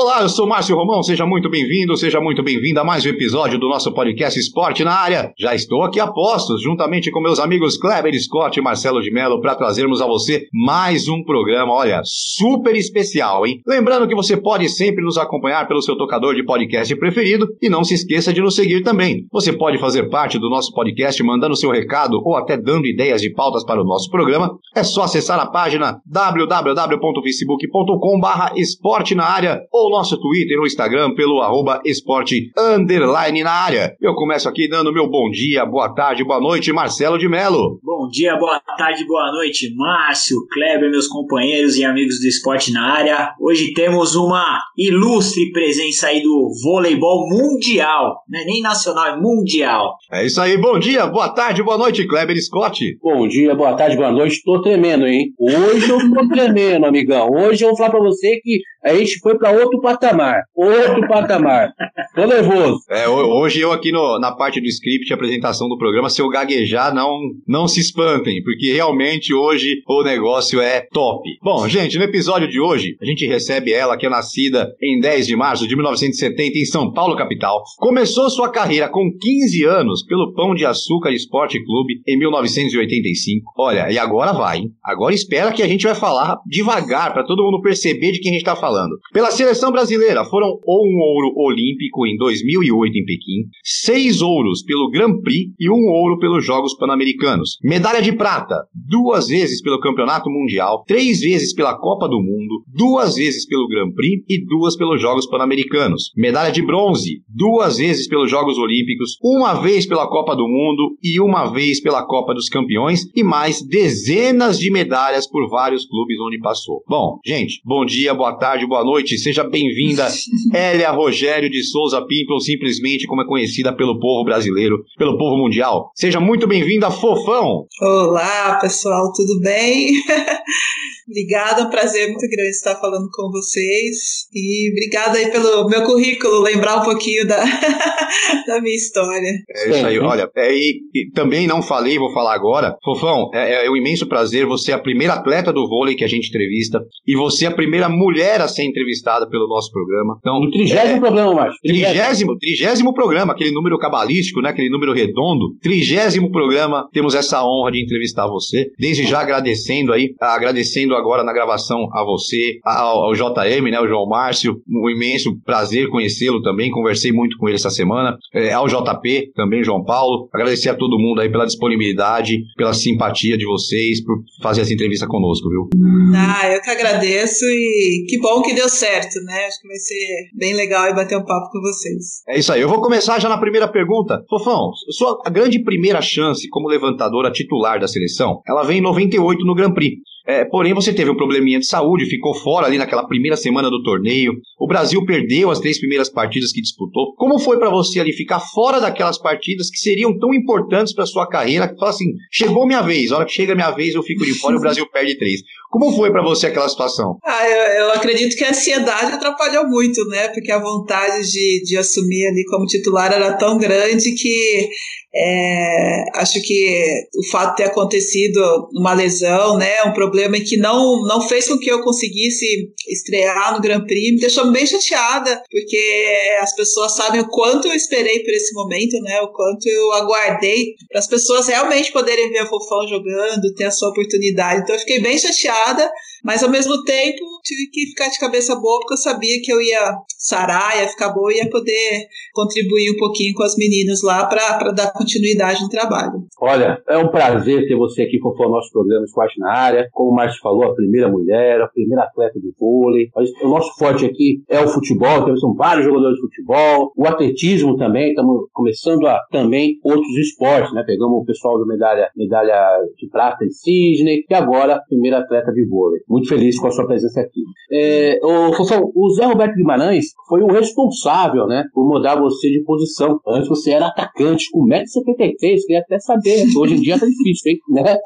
Olá, eu sou Márcio Romão, seja muito bem-vindo, seja muito bem-vinda a mais um episódio do nosso podcast Esporte na Área. Já estou aqui a postos, juntamente com meus amigos Kleber Scott e Marcelo de Mello, para trazermos a você mais um programa, olha, super especial, hein? Lembrando que você pode sempre nos acompanhar pelo seu tocador de podcast preferido e não se esqueça de nos seguir também. Você pode fazer parte do nosso podcast mandando seu recado ou até dando ideias de pautas para o nosso programa. É só acessar a página www.facebook.com barra esporte na área ou o nosso Twitter ou Instagram pelo arroba esporte underline na área. Eu começo aqui dando meu bom dia, boa tarde, boa noite, Marcelo de Melo. Bom dia, boa tarde, boa noite, Márcio, Kleber, meus companheiros e amigos do esporte na área. Hoje temos uma ilustre presença aí do voleibol mundial, não é nem nacional, é mundial. É isso aí, bom dia, boa tarde, boa noite, Kleber Scott. Bom dia, boa tarde, boa noite, tô tremendo, hein? Hoje eu tô tremendo, amigão. Hoje eu vou falar pra você que a gente foi para outro patamar. Outro patamar. Tô nervoso. É, hoje eu aqui no, na parte do script, apresentação do programa, se eu gaguejar, não, não se espantem, porque realmente hoje o negócio é top. Bom, gente, no episódio de hoje, a gente recebe ela, que é nascida em 10 de março de 1970 em São Paulo, capital. Começou sua carreira com 15 anos pelo Pão de Açúcar Esporte Clube em 1985. Olha, e agora vai, hein? Agora espera que a gente vai falar devagar para todo mundo perceber de quem a gente tá falando. Pela seleção brasileira, foram um ouro olímpico em 2008 em Pequim, seis ouros pelo Grand Prix e um ouro pelos Jogos Pan-Americanos. Medalha de prata, duas vezes pelo Campeonato Mundial, três vezes pela Copa do Mundo, duas vezes pelo Grand Prix e duas pelos Jogos Pan-Americanos. Medalha de bronze, duas vezes pelos Jogos Olímpicos, uma vez pela Copa do Mundo e uma vez pela Copa dos Campeões e mais dezenas de medalhas por vários clubes onde passou. Bom, gente, bom dia, boa tarde, boa noite, seja bem-vinda, Hélia Rogério de Souza Pimple, simplesmente como é conhecida pelo povo brasileiro, pelo povo mundial. Seja muito bem-vinda, Fofão! Olá, pessoal, tudo bem? Obrigada, é um prazer muito grande estar falando com vocês. E obrigada aí pelo meu currículo, lembrar um pouquinho da, da minha história. É isso aí, olha, é, e, e, também não falei, vou falar agora. Fofão, é, é um imenso prazer, você é a primeira atleta do vôlei que a gente entrevista, e você é a primeira mulher a ser entrevistada pelo nosso programa. Então, o trigésimo é, programa, Márcio. Trigésimo, trigésimo programa, aquele número cabalístico, né, aquele número redondo. Trigésimo programa, temos essa honra de entrevistar você. Desde já agradecendo aí, agradecendo agora na gravação a você, ao, ao JM, né, o João Márcio, um imenso prazer conhecê-lo também, conversei muito com ele essa semana, é, ao JP também, João Paulo, agradecer a todo mundo aí pela disponibilidade, pela simpatia de vocês, por fazer essa entrevista conosco, viu? Ah, eu que agradeço e que bom que deu certo, né, acho que vai ser bem legal bater um papo com vocês. É isso aí, eu vou começar já na primeira pergunta. Fofão, sua grande primeira chance como levantadora titular da seleção, ela vem em 98 no Grand Prix. É, porém, você teve um probleminha de saúde, ficou fora ali naquela primeira semana do torneio. O Brasil perdeu as três primeiras partidas que disputou. Como foi para você ali ficar fora daquelas partidas que seriam tão importantes para sua carreira? Que fala assim, chegou minha vez, a hora que chega minha vez eu fico de fora e o Brasil perde três. Como foi para você aquela situação? Ah, eu, eu, acredito que a ansiedade atrapalhou muito, né? Porque a vontade de, de assumir ali como titular era tão grande que é, acho que o fato de ter acontecido uma lesão, né, um problema que não, não fez com que eu conseguisse estrear no Grand Prix, me deixou bem chateada, porque as pessoas sabem o quanto eu esperei por esse momento, né, o quanto eu aguardei para as pessoas realmente poderem ver o Fofão jogando, ter a sua oportunidade. Então eu fiquei bem chateada, mas ao mesmo tempo tive que ficar de cabeça boa, porque eu sabia que eu ia sarar, ia ficar boa e ia poder contribuir um pouquinho com as meninas lá para dar continuidade no trabalho. Olha, é um prazer ter você aqui com o nosso programa Esporte na Área. Como o Márcio falou, a primeira mulher, a primeira atleta de vôlei. O nosso forte aqui é o futebol, temos vários jogadores de futebol, o atletismo também, estamos começando a também outros esportes, né? Pegamos o pessoal do medalha, medalha de prata em Sydney e agora a primeira atleta de vôlei. Muito feliz com a sua presença aqui. É, o, o Zé Roberto Guimarães foi o responsável, né, por mudar você de posição. Antes você era atacante com 1,73m, queria até saber. Hoje em dia tá difícil, hein? Né?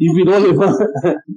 e, virou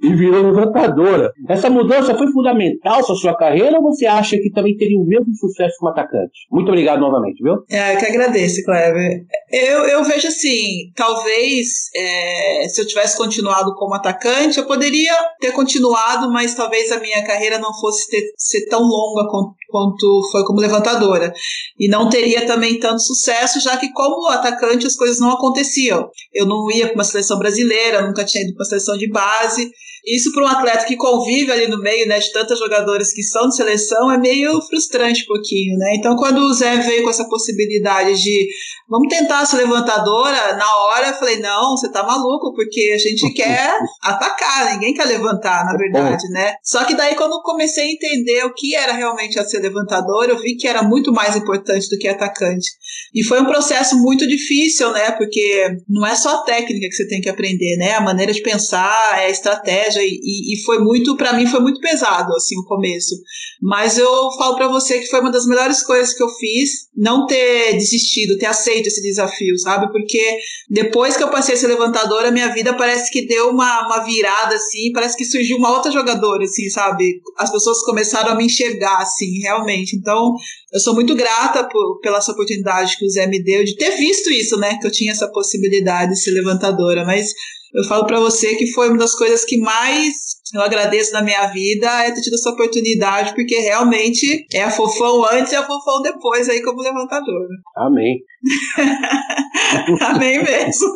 e virou levantadora. Essa mudança foi fundamental para sua carreira ou você acha que também teria o mesmo sucesso como atacante? Muito obrigado novamente, viu? É, que agradeço, Kleber. Eu, eu vejo assim, talvez é, se eu tivesse continuado como atacante, eu poderia ter continuado, mas talvez a minha carreira não fosse ter, ser tão longa quanto foi como levantadora. E não teria também tanto sucesso, já que como atacante as coisas não aconteciam. Eu não ia para uma seleção brasileira, nunca tinha ido para uma seleção de base. Isso para um atleta que convive ali no meio, né, de tantos jogadores que são de seleção, é meio frustrante um pouquinho, né? Então, quando o Zé veio com essa possibilidade de vamos tentar ser levantadora, na hora eu falei, não, você tá maluco, porque a gente quer atacar, ninguém quer levantar, na verdade, né? Só que daí, quando eu comecei a entender o que era realmente a ser levantadora, eu vi que era muito mais importante do que atacante. E foi um processo muito difícil, né? Porque não é só a técnica que você tem que aprender, né? A maneira de pensar, é a estratégia, e, e foi muito, para mim, foi muito pesado, assim, o começo. Mas eu falo para você que foi uma das melhores coisas que eu fiz, não ter desistido, ter aceito esse desafio, sabe? Porque depois que eu passei a ser levantadora, minha vida parece que deu uma, uma virada, assim, parece que surgiu uma outra jogadora, assim, sabe? As pessoas começaram a me enxergar, assim, realmente. Então, eu sou muito grata por, pela essa oportunidade que o Zé me deu de ter visto isso, né? Que eu tinha essa possibilidade de ser levantadora. Mas eu falo para você que foi uma das coisas que mais eu agradeço na minha vida é ter tido essa oportunidade, porque realmente é a fofão antes e a fofão depois aí como levantadora. Amém. Amém mesmo.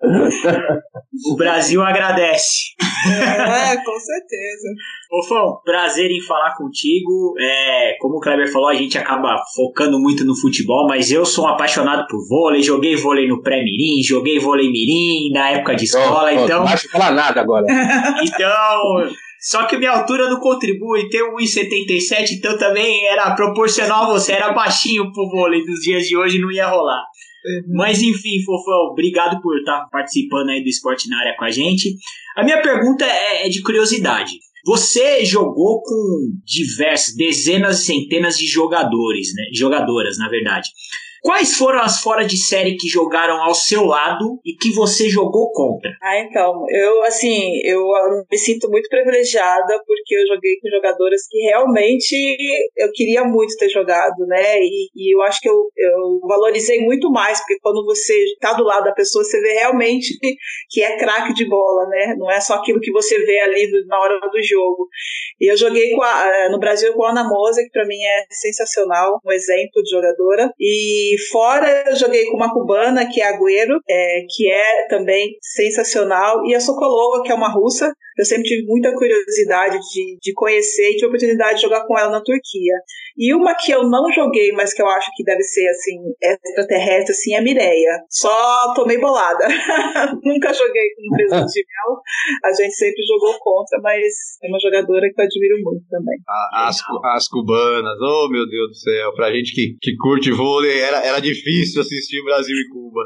o Brasil agradece. É, com certeza. Ô Fão, prazer em falar contigo. É, como o Kleber falou, a gente acaba focando muito no futebol, mas eu sou um apaixonado por vôlei. Joguei vôlei no pré-mirim, joguei vôlei mirim na época de escola, oh, oh, então... Não acho falar nada agora. então... Só que minha altura não contribui, tenho 1,77, então também era proporcional a você, era baixinho pro vôlei dos dias de hoje, não ia rolar. Uhum. Mas enfim, Fofão, obrigado por estar participando aí do Esporte na Área com a gente. A minha pergunta é, é de curiosidade. Você jogou com diversas, dezenas e centenas de jogadores, né? Jogadoras, na verdade. Quais foram as fora de série que jogaram ao seu lado e que você jogou contra? Ah, então, eu assim, eu me sinto muito privilegiada porque eu joguei com jogadoras que realmente eu queria muito ter jogado, né? E, e eu acho que eu, eu valorizei muito mais, porque quando você está do lado da pessoa, você vê realmente que é craque de bola, né? Não é só aquilo que você vê ali na hora do jogo. E eu joguei a, eh, no Brasil com a Ana Moza, que para mim é sensacional, um exemplo de jogadora. E e fora eu joguei com uma cubana, que é Agüero, é, que é também sensacional, e a Sokolova, que é uma russa, eu sempre tive muita curiosidade de, de conhecer e tive a oportunidade de jogar com ela na Turquia. E uma que eu não joguei, mas que eu acho que deve ser, assim, extraterrestre, assim, é a Mireia. Só tomei bolada. Nunca joguei com o presidente de Mel. A gente sempre jogou contra, mas é uma jogadora que eu admiro muito também. as, as cubanas, oh meu Deus do céu. Pra gente que, que curte vôlei, era, era difícil assistir Brasil e Cuba.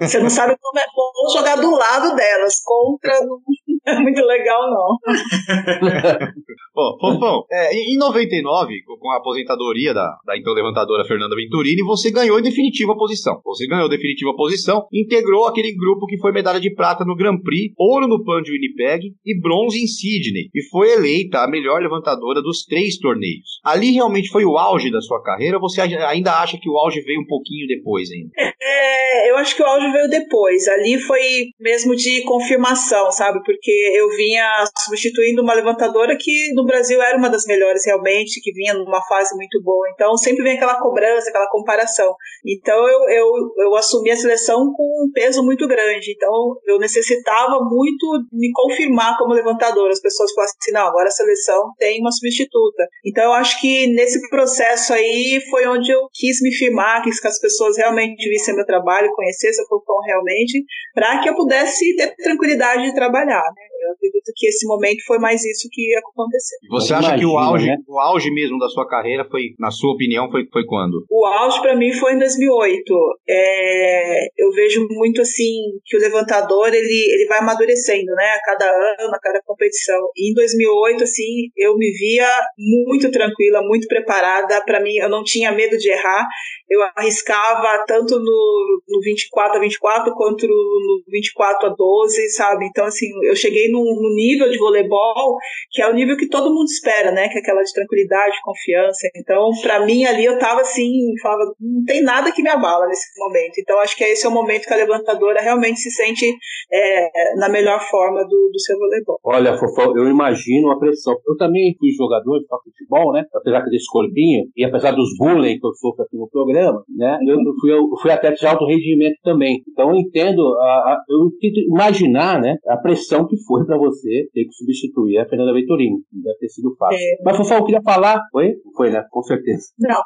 Você não sabe como é bom jogar do lado delas. Contra não é muito legal, não. Bom, Fofão, é, em 99, com a aposentadoria da, da então levantadora Fernanda Venturini, você ganhou em definitiva posição. Você ganhou definitiva posição, integrou aquele grupo que foi medalha de prata no Grand Prix, ouro no Pan de Winnipeg e bronze em Sydney, e foi eleita a melhor levantadora dos três torneios. Ali realmente foi o auge da sua carreira ou você ainda acha que o auge veio um pouquinho depois ainda? É, eu acho que o auge veio depois. Ali foi mesmo de confirmação, sabe? Porque eu vinha substituindo uma levantadora que no Brasil era uma das melhores realmente, que vinha numa fase muito boa. Então sempre vem aquela cobrança, aquela comparação. Então eu, eu, eu assumi a seleção com um peso muito grande. Então eu necessitava muito me confirmar como levantadora. As pessoas falavam assim: não, agora a seleção tem uma substituta. Então eu acho que nesse processo aí foi onde eu quis me firmar, quis que as pessoas realmente vissem meu trabalho, conhecessem o Fofão realmente, para que eu pudesse ter tranquilidade de trabalhar. Né? Eu acredito que esse momento foi mais isso que aconteceu. Você acha que o auge, né? o auge mesmo da sua carreira foi, na sua opinião, foi, foi quando? O auge para mim foi em 2008. É, eu vejo muito assim que o levantador ele, ele vai amadurecendo, né? A cada ano, a cada competição. E em 2008 assim eu me via muito tranquila, muito preparada. Para mim eu não tinha medo de errar eu arriscava tanto no, no 24 a 24 quanto no 24 a 12, sabe? Então, assim, eu cheguei num, nível de voleibol que é o nível que todo mundo espera, né? Que é aquela de tranquilidade, confiança. Então, para mim ali eu tava assim, falava, não tem nada que me abala nesse momento. Então, acho que esse é o momento que a levantadora realmente se sente é, na melhor forma do, do seu voleibol. Olha, Fofão, eu imagino a pressão. Eu também fui jogador de futebol, né? Apesar desse corpinho, e apesar dos bullying que eu sofro aqui no programa, né? Eu fui, eu fui atleta de alto rendimento também. Então eu entendo, a, a, eu tento imaginar, né, a pressão que foi para você ter que substituir a Fernanda Venturini. Deve ter sido fácil. É. Mas, Fofão, eu queria falar. Foi? Foi, né? Com certeza. Não.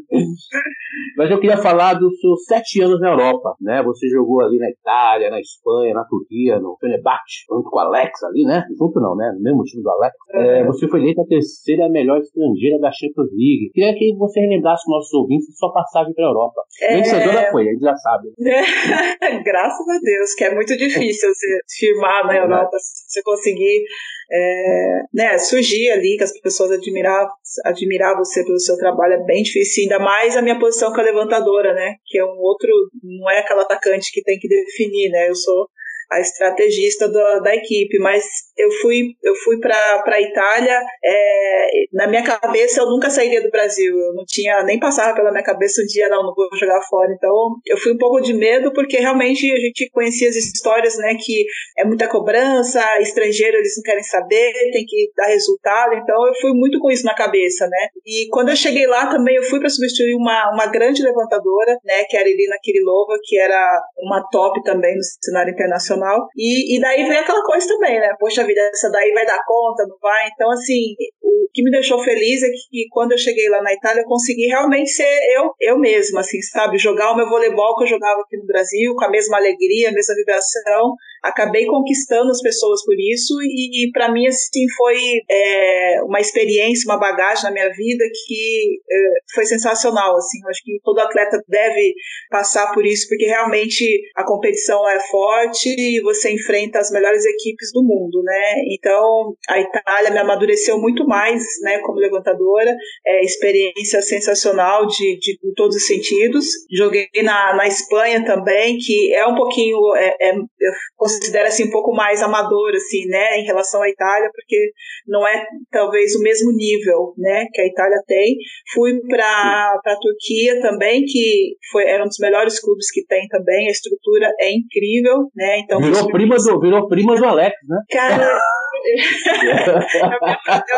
Mas eu queria falar dos seus sete anos na Europa, né? Você jogou ali na Itália, na Espanha, na Turquia, no Fenerbahçe, junto com o Alex ali, né? Junto não, né? No mesmo time do Alex. É, você foi eleita a terceira melhor estrangeira da Champions League. Queria que você relembrasse nossos ouvintes sua passagem para a Europa. É... Vencedora foi, a gente já sabe. Graças a Deus, que é muito difícil você firmar na Europa, você conseguir é, né, surgir ali, que as pessoas admirar, admirar você pelo seu trabalho é bem difícil, ainda mais a minha posição com a levantadora, né, que é um outro, não é aquela atacante que tem que definir, né, eu sou a estrategista do, da equipe, mas eu fui eu fui para a Itália, é, na minha cabeça eu nunca sairia do Brasil, eu não tinha nem passava pela minha cabeça um dia não, não vou jogar fora, então eu fui um pouco de medo porque realmente a gente conhecia as histórias, né, que é muita cobrança, estrangeiro eles não querem saber, tem que dar resultado, então eu fui muito com isso na cabeça, né, e quando eu cheguei lá também eu fui para substituir uma, uma grande levantadora, né, que era Irina Kirilova, que era uma top também no cenário internacional e, e daí vem aquela coisa também, né? Poxa vida, essa daí vai dar conta, não vai? Então, assim, o que me deixou feliz é que, quando eu cheguei lá na Itália, eu consegui realmente ser eu, eu mesma, assim, sabe? Jogar o meu voleibol que eu jogava aqui no Brasil, com a mesma alegria, a mesma vibração. Acabei conquistando as pessoas por isso e, e para mim, assim, foi é, uma experiência, uma bagagem na minha vida que é, foi sensacional, assim. Eu acho que todo atleta deve passar por isso, porque realmente a competição é forte e você enfrenta as melhores equipes do mundo, né? Então, a Itália me amadureceu muito mais, né, como levantadora, é, experiência sensacional de, de, em todos os sentidos. Joguei na, na Espanha também, que é um pouquinho, é, é, eu considero assim, um pouco mais amador, assim, né, em relação à Itália, porque não é talvez o mesmo nível, né, que a Itália tem. Fui para a Turquia também, que foi, era um dos melhores clubes que tem também, a estrutura é incrível, né, então... Virou prima do, virou prima do Alex, né? Cara... eu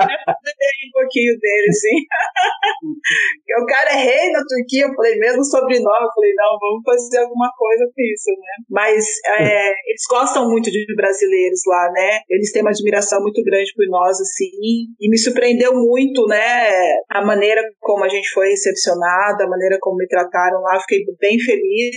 me um pouquinho dele, sim. o cara é rei na Turquia, eu falei, mesmo sobrenome, eu falei, não, vamos fazer alguma coisa com isso, né? Mas é, eles gostam muito de brasileiros lá, né? Eles têm uma admiração muito grande por nós, assim, e me surpreendeu muito, né? A maneira como a gente foi recepcionada, a maneira como me trataram lá, fiquei bem feliz.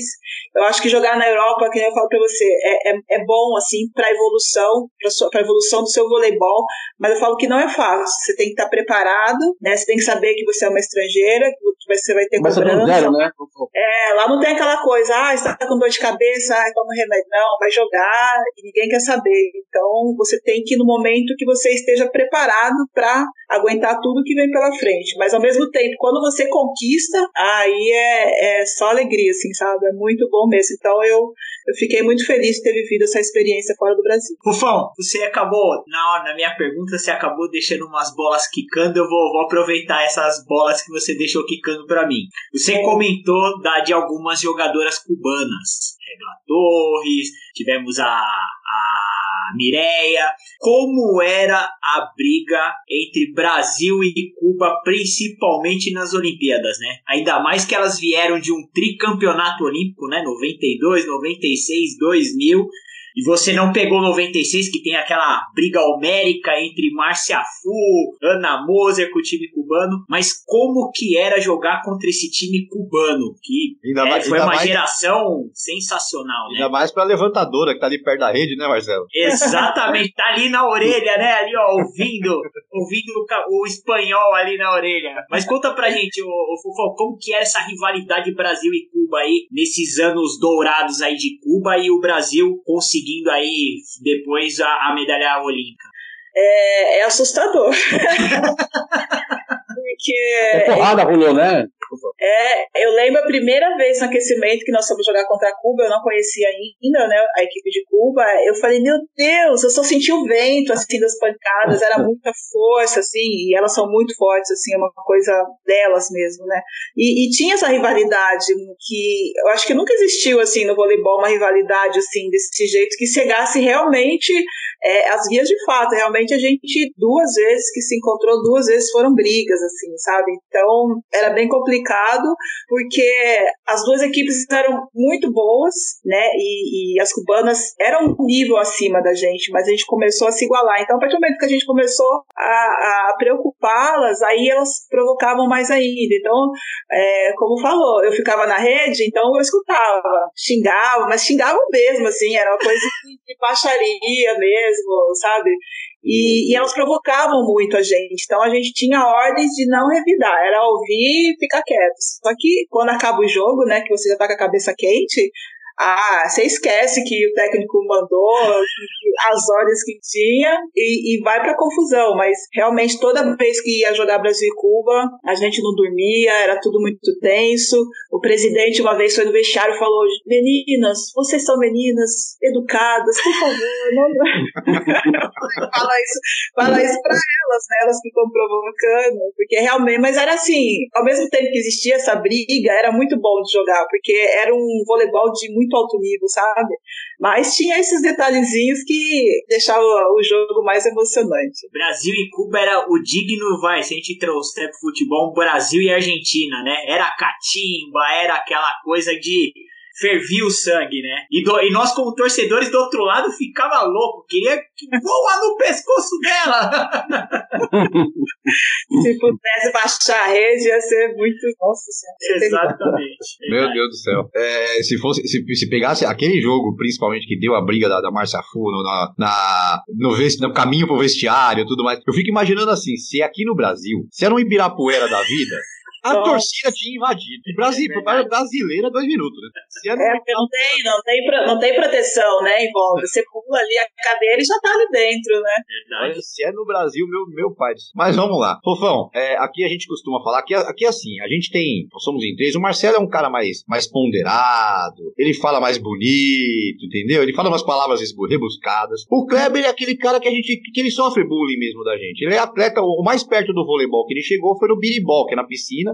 Eu acho que jogar na Europa, que eu falo pra você, é, é, é bom, assim, pra evolução, pra, pra evolução do seu voleibol, mas eu falo que não é fácil. Você tem que estar preparado, né? Você tem que saber que você é uma estrangeira, que você vai ter mas cobrança. Zero, né? É, lá não tem aquela coisa, ah, está com dor de cabeça, ah, toma remédio. Não, vai jogar e ninguém quer saber. Então, você tem que, no momento que você esteja preparado para aguentar tudo que vem pela frente. Mas, ao mesmo tempo, quando você conquista, aí é, é só alegria, assim, sabe? É muito bom mesmo. Então, eu, eu fiquei muito feliz de ter vivido essa experiência fora do Brasil. Rufão, você acabou, na, na minha pergunta, você acabou deixando umas bolas quicando. Eu vou, vou aproveitar essas bolas que você deixou quicando para mim. Você comentou da, de algumas jogadoras cubanas. Regla Torres, tivemos a, a Mireia. Como era a briga entre Brasil e Cuba, principalmente nas Olimpíadas, né? Ainda mais que elas vieram de um tricampeonato olímpico, né? 92, 96, 2000 e você não pegou 96, que tem aquela briga homérica entre Márcia Fu, Ana Moser com o time cubano, mas como que era jogar contra esse time cubano? Que é, mais, foi uma mais, geração sensacional, ainda né? Ainda mais pra levantadora que tá ali perto da rede, né, Marcelo? Exatamente, tá ali na orelha, né? Ali, ó, ouvindo, ouvindo o, o espanhol ali na orelha. Mas conta pra gente, o, Fofão, como que é essa rivalidade Brasil e Cuba aí, nesses anos dourados aí de Cuba e o Brasil conseguiu conseguindo aí depois a, a medalha olímpica? É, é assustador. Porque. É porrada rolou, né? É, eu lembro a primeira vez no aquecimento que nós fomos jogar contra a Cuba, eu não conhecia ainda, né, a equipe de Cuba. Eu falei, meu Deus, eu só senti o vento, assim, das pancadas, era muita força, assim, e elas são muito fortes, assim, é uma coisa delas mesmo, né. E, e tinha essa rivalidade que eu acho que nunca existiu, assim, no voleibol, uma rivalidade, assim, desse jeito, que chegasse realmente é, as vias de fato. Realmente a gente, duas vezes que se encontrou, duas vezes foram brigas, assim, sabe? Então era bem complicado, porque as duas equipes eram muito boas, né? E, e as cubanas eram um nível acima da gente, mas a gente começou a se igualar. Então, a partir do momento que a gente começou a, a preocupá-las, aí elas provocavam mais ainda. Então, é, como falou, eu ficava na rede, então eu escutava, xingava, mas xingava mesmo, assim, era uma coisa de, baixaria mesmo, sabe? E, e, elas provocavam muito a gente. Então a gente tinha ordens de não revidar, era ouvir e ficar quieto. Só que quando acaba o jogo, né, que você já tá com a cabeça quente, ah, você esquece que o técnico mandou, as ordens que tinha e, e vai para confusão. Mas realmente toda vez que ia jogar Brasil e Cuba, a gente não dormia, era tudo muito tenso. O presidente uma vez foi no vestiário e falou: Meninas, vocês são meninas educadas, por favor, não. fala isso, fala isso para elas, né? Elas ficam provocando, porque realmente, mas era assim, ao mesmo tempo que existia essa briga, era muito bom de jogar, porque era um voleibol de muito muito alto nível, sabe? Mas tinha esses detalhezinhos que deixavam o jogo mais emocionante. Brasil e Cuba era o digno, vai, se a gente trouxer pro futebol, Brasil e Argentina, né? Era catimba, era aquela coisa de fervia o sangue, né? E, do, e nós, como torcedores do outro lado, ficava louco, queria que voa no pescoço dela. Se pudesse baixar a rede, ia ser muito. Nossa Senhora. Exatamente. Meu Deus do céu. É, se, fosse, se, se pegasse aquele jogo, principalmente que deu a briga da, da Marcia Funo na, na, no, vest, no caminho pro vestiário e tudo mais, eu fico imaginando assim: se aqui no Brasil, se era um Ibirapuera da vida a Nossa. torcida tinha invadido. E Brasil, é brasileira, dois minutos, né? Se é, não, tem, não, tem, não tem proteção, né, em volta. Você pula ali a cadeira e já tá ali dentro, né? Verdade. Se é no Brasil, meu, meu pai. Mas vamos lá. Fofão, é, aqui a gente costuma falar que aqui é assim, a gente tem, nós somos em três, o Marcelo é um cara mais, mais ponderado, ele fala mais bonito, entendeu? Ele fala umas palavras rebuscadas. O Kleber é aquele cara que a gente, que ele sofre bullying mesmo da gente. Ele é atleta, o mais perto do voleibol que ele chegou foi no biribol, que é na piscina,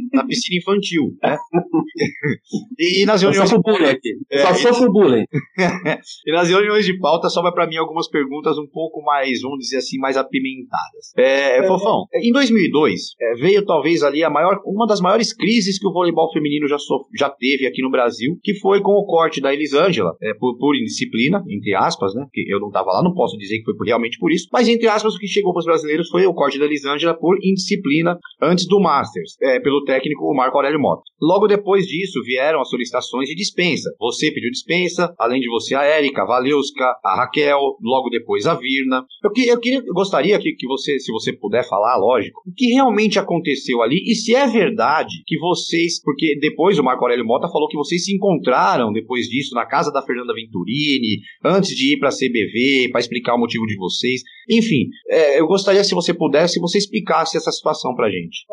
na piscina infantil. Né? e, e, nas reuniões. Só bullying aqui. É, só sofro bullying. e nas reuniões de pauta sobra para mim algumas perguntas um pouco mais, vamos dizer assim, mais apimentadas. É, é. Fofão, em 2002 é, veio talvez ali a maior, uma das maiores crises que o voleibol feminino já, sof, já teve aqui no Brasil, que foi com o corte da Elisângela, é, por, por indisciplina, entre aspas, né? Que eu não estava lá, não posso dizer que foi por, realmente por isso, mas entre aspas o que chegou para os brasileiros foi o corte da Elisângela por indisciplina antes do Masters. É, é, pelo técnico Marco Aurélio Mota. Logo depois disso vieram as solicitações de dispensa. Você pediu dispensa, além de você a Érica, a Valeuska, a Raquel, logo depois a Virna. Eu, que, eu, queria, eu gostaria que, que você, se você puder falar, lógico, o que realmente aconteceu ali e se é verdade que vocês, porque depois o Marco Aurélio Mota falou que vocês se encontraram depois disso na casa da Fernanda Venturini, antes de ir para a CBV, para explicar o motivo de vocês. Enfim, é, eu gostaria se você pudesse, você explicasse essa situação para gente.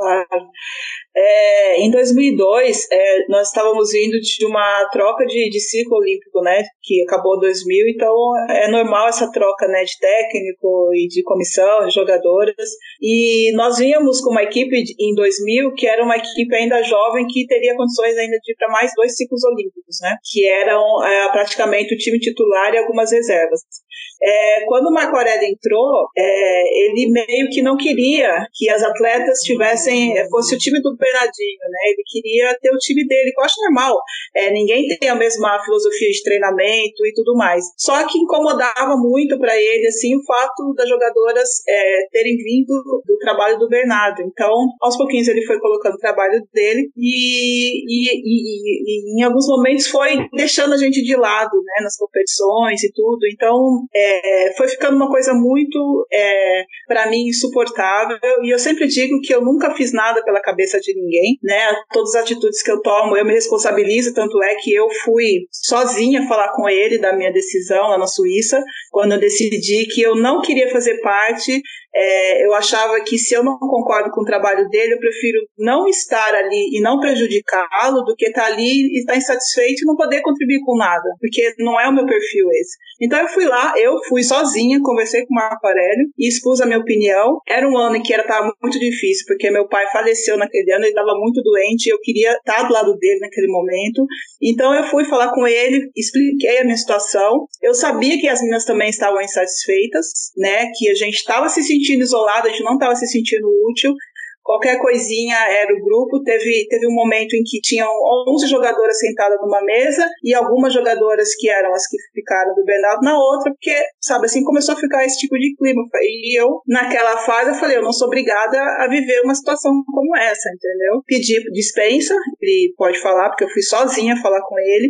É, em 2002, é, nós estávamos vindo de uma troca de, de ciclo olímpico, né, que acabou em 2000, então é normal essa troca, né, de técnico e de comissão, de jogadoras, e nós vínhamos com uma equipe em 2000 que era uma equipe ainda jovem que teria condições ainda de ir para mais dois ciclos olímpicos, né, que eram é, praticamente o time titular e algumas reservas. É, quando o Marco Aurélio entrou, é, ele meio que não queria que as atletas tivessem, fosse o time do Bernardinho, né? Ele queria ter o time dele, que eu acho normal. É, ninguém tem a mesma filosofia de treinamento e tudo mais. Só que incomodava muito para ele, assim, o fato das jogadoras é, terem vindo do trabalho do Bernardo. Então, aos pouquinhos ele foi colocando o trabalho dele e, e, e, e em alguns momentos foi deixando a gente de lado, né? Nas competições e tudo. Então, é, foi ficando uma coisa muito, é, para mim, insuportável. E eu sempre digo que eu nunca fiz nada pela cabeça de ninguém, né? Todas as atitudes que eu tomo, eu me responsabilizo. Tanto é que eu fui sozinha falar com ele da minha decisão lá na Suíça, quando eu decidi que eu não queria fazer parte é, eu achava que se eu não concordo com o trabalho dele, eu prefiro não estar ali e não prejudicá-lo do que estar ali e estar insatisfeito e não poder contribuir com nada, porque não é o meu perfil esse. Então eu fui lá, eu fui sozinha, conversei com o Marco Aurélio e expus a minha opinião. Era um ano em que estava muito difícil, porque meu pai faleceu naquele ano, ele estava muito doente, e eu queria estar do lado dele naquele momento. Então eu fui falar com ele, expliquei a minha situação. Eu sabia que as meninas também estavam insatisfeitas, né, que a gente estava se sentindo sentindo isolado, a gente não estava se sentindo útil. Qualquer coisinha era o grupo. Teve, teve um momento em que tinham 11 jogadoras sentadas numa mesa e algumas jogadoras que eram as que ficaram do Bernardo na outra, porque, sabe, assim começou a ficar esse tipo de clima. E eu, naquela fase, eu falei: eu não sou obrigada a viver uma situação como essa, entendeu? Pedi dispensa, ele pode falar, porque eu fui sozinha falar com ele.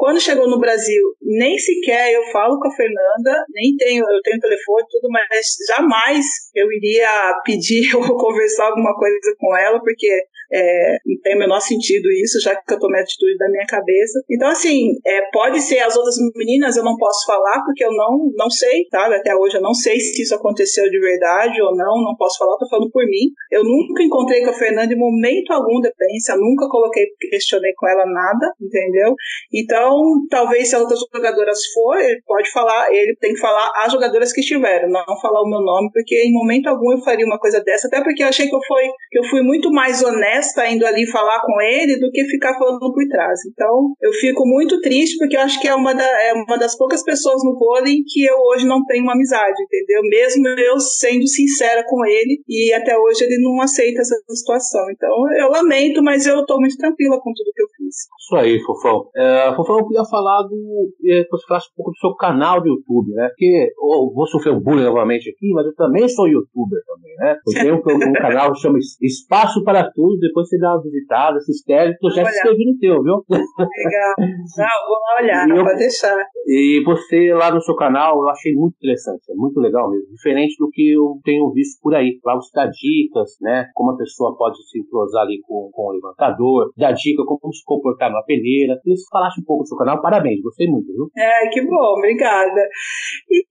Quando chegou no Brasil, nem sequer eu falo com a Fernanda, nem tenho, eu tenho telefone tudo, mas jamais eu iria pedir ou conversar alguma coisa com ela, porque é, não tem o menor sentido isso, já que eu tomei a atitude da minha cabeça. Então, assim, é, pode ser as outras meninas, eu não posso falar, porque eu não, não sei, sabe? Até hoje eu não sei se isso aconteceu de verdade ou não, não posso falar, tô falando por mim. Eu nunca encontrei com a Fernanda em momento algum dependência, nunca coloquei, questionei com ela nada, entendeu? Então, talvez se as outras jogadoras for, ele pode falar, ele tem que falar as jogadoras que estiveram, não falar o meu nome, porque em momento algum eu faria uma coisa dessa, até porque eu achei que eu fui, que eu fui muito mais honesta indo ali falar com ele do que ficar falando por trás. Então, eu fico muito triste porque eu acho que é uma, da, é uma das poucas pessoas no vôlei que eu hoje não tenho uma amizade, entendeu? Mesmo eu sendo sincera com ele e até hoje ele não aceita essa situação. Então, eu lamento, mas eu tô muito tranquila com tudo que eu fiz. Isso aí, Fofão. É, Fofão, eu queria falar do. É, você falasse um pouco do seu canal do YouTube, né? Porque eu vou sofrer um bullying novamente aqui, mas eu também sou youtuber também, né? Eu tenho um, um canal que chama Espaço para Tudo, depois você dá uma visitada, se inscreve, eu já se inscrevi no teu, viu? Legal. Não, vou lá olhar, não pode deixar. E você lá no seu canal, eu achei muito interessante, é muito legal mesmo. Diferente do que eu tenho visto por aí. Lá você dá dicas, né? Como a pessoa pode se entrosar ali com, com o levantador, dá dica como se comportar numa peneira. Queria que você falasse um pouco seu canal, parabéns, gostei muito, viu? É, que bom, obrigada.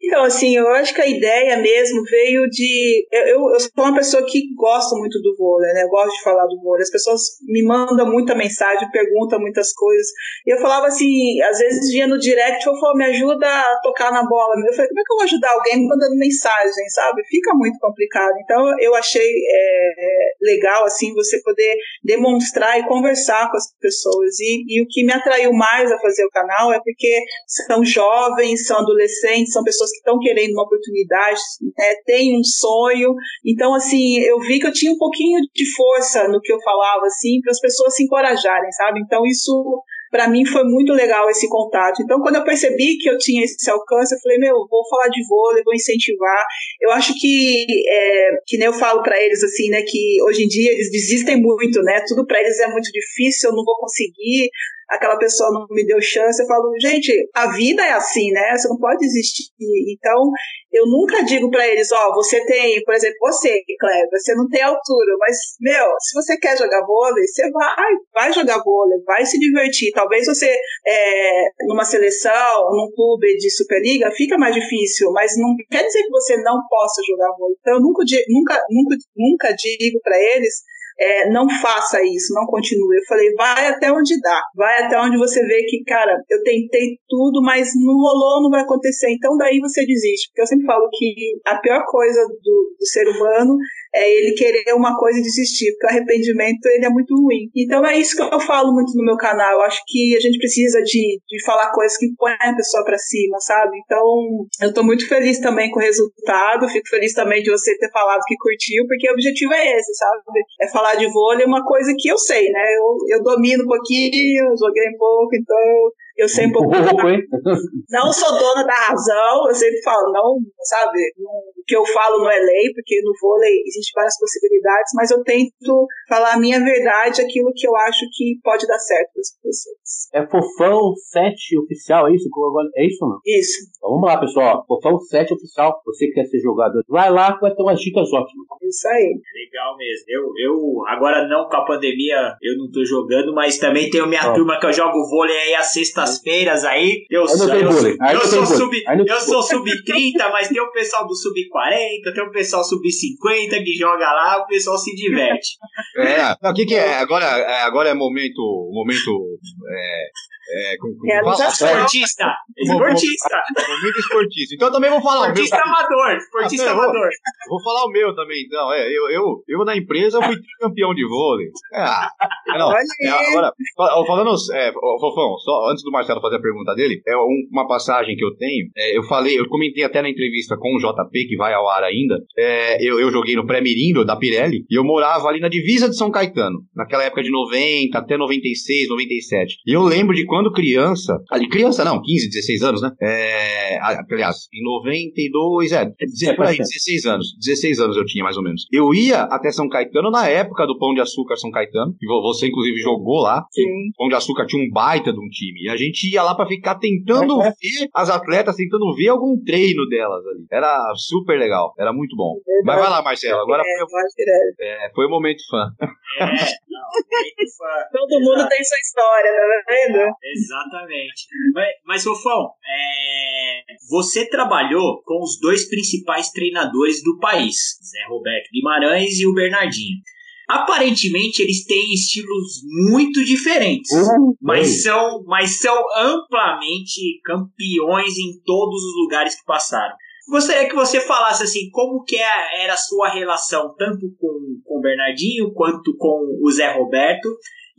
Então, assim, eu acho que a ideia mesmo veio de. Eu, eu sou uma pessoa que gosta muito do vôlei, né? Eu gosto de falar do vôlei. As pessoas me mandam muita mensagem, perguntam muitas coisas. E eu falava assim, às vezes vinha no direct, eu falava, me ajuda a tocar na bola. Eu falei, como é que eu vou ajudar alguém mandando mensagem, sabe? Fica muito complicado. Então eu achei é, legal, assim, você poder demonstrar e conversar com as pessoas. E, e o que me atraiu mais a fazer o canal é porque são jovens, são adolescentes, são pessoas que estão querendo uma oportunidade, né, têm um sonho. Então, assim, eu vi que eu tinha um pouquinho de força no que eu falava, assim, para as pessoas se encorajarem, sabe? Então, isso para mim foi muito legal esse contato. Então, quando eu percebi que eu tinha esse alcance, eu falei, meu, vou falar de vôlei, vou incentivar. Eu acho que, é, que nem eu falo para eles, assim, né, que hoje em dia eles desistem muito, né, tudo para eles é muito difícil, eu não vou conseguir, aquela pessoa não me deu chance, eu falo, gente, a vida é assim, né? Você não pode desistir. Então, eu nunca digo para eles, ó, oh, você tem, por exemplo, você, Cleber, você não tem altura, mas, meu, se você quer jogar vôlei, você vai, vai jogar vôlei, vai se divertir. Talvez você, é, numa seleção, num clube de Superliga, fica mais difícil, mas não quer dizer que você não possa jogar vôlei. Então, eu nunca, nunca, nunca, nunca digo para eles é, não faça isso, não continue. Eu falei, vai até onde dá, vai até onde você vê que, cara, eu tentei tudo, mas não rolou, não vai acontecer. Então daí você desiste. Porque eu sempre falo que a pior coisa do, do ser humano é ele querer uma coisa e desistir, porque o arrependimento ele é muito ruim. Então é isso que eu falo muito no meu canal. Eu acho que a gente precisa de, de falar coisas que põem a pessoa para cima, sabe? Então eu tô muito feliz também com o resultado, fico feliz também de você ter falado que curtiu, porque o objetivo é esse, sabe? É falar de vôlei, uma coisa que eu sei, né? Eu, eu domino um pouquinho, joguei um pouco, então eu um pouco. não sou dona da razão, eu sempre falo, não, sabe? o que eu falo não é lei, porque no vôlei existem várias possibilidades, mas eu tento falar a minha verdade, aquilo que eu acho que pode dar certo para as pessoas. É Fofão 7 oficial, é isso? É isso ou não? Isso. Então vamos lá, pessoal. Fofão 7 oficial. Você que quer ser jogador, vai lá que vai ter umas dicas ótimas. Isso aí. É legal mesmo. Eu, eu agora não com a pandemia, eu não tô jogando, mas também tenho minha turma que eu jogo vôlei aí às sextas-feiras aí. Eu, sou, eu, eu sou sub, eu sou sub 30, mas tem o pessoal do sub 40, tem o pessoal sub 50 que joga lá, o pessoal se diverte. É, o que, que é? Agora, é, agora é momento, momento é, é, com, com, esportista. Esportista. Momento esportista. Então eu também vou falar esportista o meu. amador. Esportista ah, amador. Vou, vou, falar o meu também, então. É, eu, eu, eu na empresa fui campeão de vôlei. É, não, é, agora, falando, é, Fofão, só antes do Marcelo fazer a pergunta dele, é uma passagem que eu tenho. É, eu falei, eu comentei até na entrevista com o JP, que vai ao ar ainda. É, eu, eu joguei no pré-mirim da Pirelli e eu morava ali na divisa de São Caetano, naquela época de 90 até 96, 97. E eu lembro de quando quando criança, ali, criança não, 15, 16 anos, né? É, aliás, em 92, é, é por aí, 16 anos. 16 anos eu tinha, mais ou menos. Eu ia até São Caetano na época do Pão de Açúcar São Caetano, que você inclusive jogou lá. Sim. Pão de Açúcar tinha um baita de um time. E a gente ia lá para ficar tentando é, ver as atletas, tentando ver algum treino delas ali. Era super legal, era muito bom. É Mas vai lá, Marcelo, agora é, foi, é, foi o momento fã. É, não, momento fã. Todo mundo tem sua história, tá vendo? Exatamente. Mas, mas Fofão, é, você trabalhou com os dois principais treinadores do país, Zé Roberto Guimarães e o Bernardinho. Aparentemente eles têm estilos muito diferentes, uhum. mas, são, mas são amplamente campeões em todos os lugares que passaram. Gostaria que você falasse assim, como que é, era a sua relação tanto com, com o Bernardinho quanto com o Zé Roberto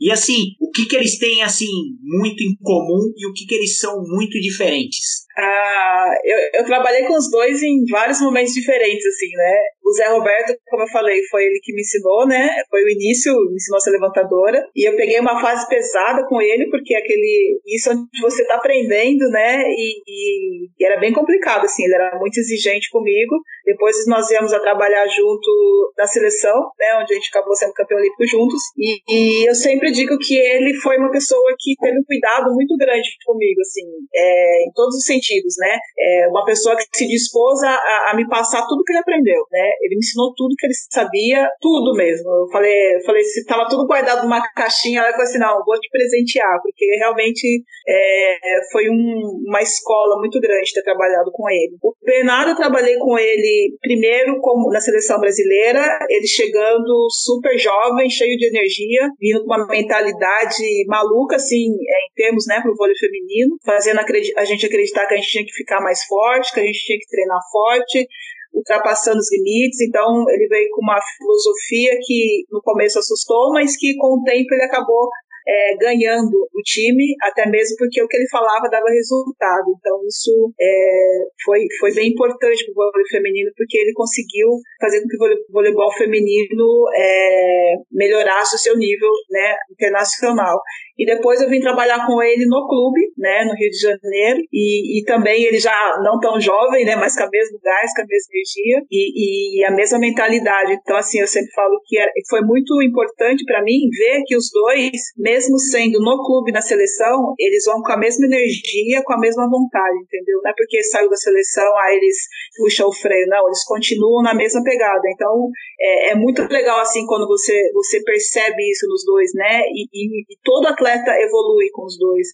e assim, o que, que eles têm assim muito em comum e o que, que eles são muito diferentes? Ah, eu, eu trabalhei com os dois em vários momentos diferentes, assim, né? O Zé Roberto, como eu falei, foi ele que me ensinou, né? Foi o início, me ensinou a ser levantadora. E eu peguei uma fase pesada com ele, porque aquele. Isso onde você tá aprendendo, né? E, e, e era bem complicado, assim, ele era muito exigente comigo. Depois nós íamos a trabalhar junto na seleção, né? Onde a gente acabou sendo campeão olímpico juntos. E, e eu sempre digo que ele foi uma pessoa que teve um cuidado muito grande comigo, assim, é, em todos os sentidos, né? É uma pessoa que se dispôs a, a, me passar tudo que ele aprendeu, né? Ele me ensinou tudo que ele sabia, tudo mesmo. Eu falei, eu falei se estava tudo guardado numa caixinha, ela falou assim, não, vou te presentear, porque realmente é, foi um, uma escola muito grande ter trabalhado com ele. O Bernardo, eu trabalhei com ele primeiro como na seleção brasileira, ele chegando super jovem, cheio de energia, vindo com uma mentalidade maluca, assim, é, em termos, né, pro vôlei feminino, fazendo a gente acreditar que a gente tinha que ficar mais forte, que a gente tinha que treinar forte, ultrapassando os limites. Então, ele veio com uma filosofia que no começo assustou, mas que com o tempo ele acabou é, ganhando o time, até mesmo porque o que ele falava dava resultado. Então, isso é, foi, foi bem importante para o vôlei feminino, porque ele conseguiu fazer com que o voleibol feminino é, melhorasse o seu nível né, internacional. E depois eu vim trabalhar com ele no clube, né, no Rio de Janeiro, e, e também ele já não tão jovem, né, mas com a mesmo gás, com a mesma energia e, e a mesma mentalidade. Então, assim, eu sempre falo que foi muito importante para mim ver que os dois, mesmo sendo no clube, na seleção, eles vão com a mesma energia, com a mesma vontade, entendeu? Não é porque saiu da seleção, aí eles puxam o freio, não, eles continuam na mesma pegada. Então, é, é muito legal, assim, quando você, você percebe isso nos dois, né, e, e, e todo atleta atleta evolui com os dois.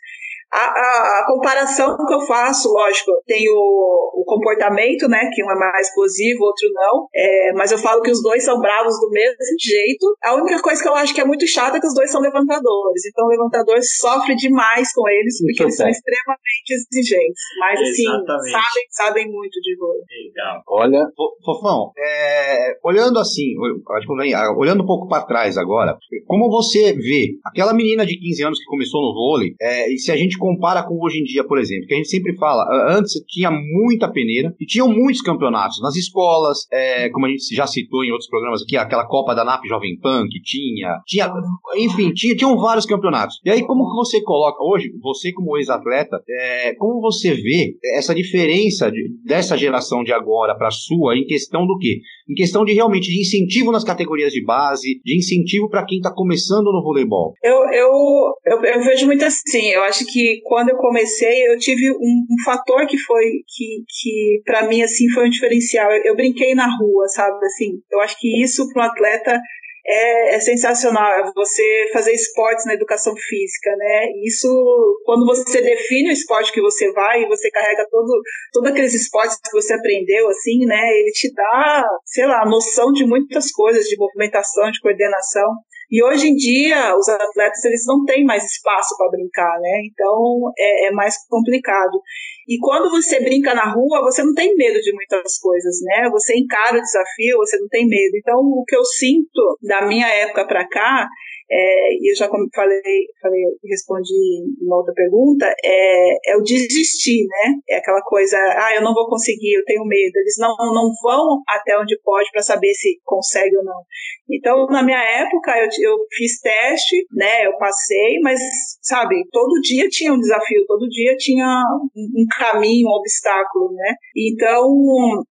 A, a, a, comparação que eu faço, lógico, tem o, o, comportamento, né? Que um é mais explosivo, outro não. É, mas eu falo que os dois são bravos do mesmo jeito. A única coisa que eu acho que é muito chata é que os dois são levantadores. Então o levantador sofre demais com eles, porque eles são extremamente exigentes. Mas assim, sabem, sabem muito de vôlei. Legal. Olha, Fofão, é, olhando assim, olhando um pouco para trás agora, como você vê aquela menina de 15 anos que começou no vôlei, é, e se a gente compara com hoje em dia, por exemplo, que a gente sempre fala, antes tinha muita peneira e tinham muitos campeonatos nas escolas, é, como a gente já citou em outros programas aqui, aquela Copa da NAP Jovem Pan que tinha, tinha enfim, tinha, tinham vários campeonatos. E aí, como que você coloca hoje, você como ex-atleta, é, como você vê essa diferença de, dessa geração de agora para a sua em questão do quê? Em questão de realmente de incentivo nas categorias de base, de incentivo para quem está começando no voleibol. Eu, eu, eu, eu, vejo muito assim. Eu acho que quando eu comecei, eu tive um, um fator que foi que, que para mim assim foi um diferencial. Eu, eu brinquei na rua, sabe? Assim, eu acho que isso para um atleta é, é, sensacional é você fazer esportes na educação física, né? Isso, quando você define o esporte que você vai e você carrega todo, todos aqueles esportes que você aprendeu, assim, né? Ele te dá, sei lá, noção de muitas coisas, de movimentação, de coordenação. E hoje em dia, os atletas, eles não têm mais espaço para brincar, né? Então, é, é mais complicado. E quando você brinca na rua, você não tem medo de muitas coisas, né? Você encara o desafio, você não tem medo. Então, o que eu sinto da minha época para cá é, e eu já como falei, falei, respondi uma outra pergunta, é, é o desistir, né? É aquela coisa, ah, eu não vou conseguir, eu tenho medo. Eles não, não vão até onde pode para saber se consegue ou não. Então, na minha época, eu, eu fiz teste, né? Eu passei, mas, sabe, todo dia tinha um desafio, todo dia tinha um, um caminho, um obstáculo, né? Então,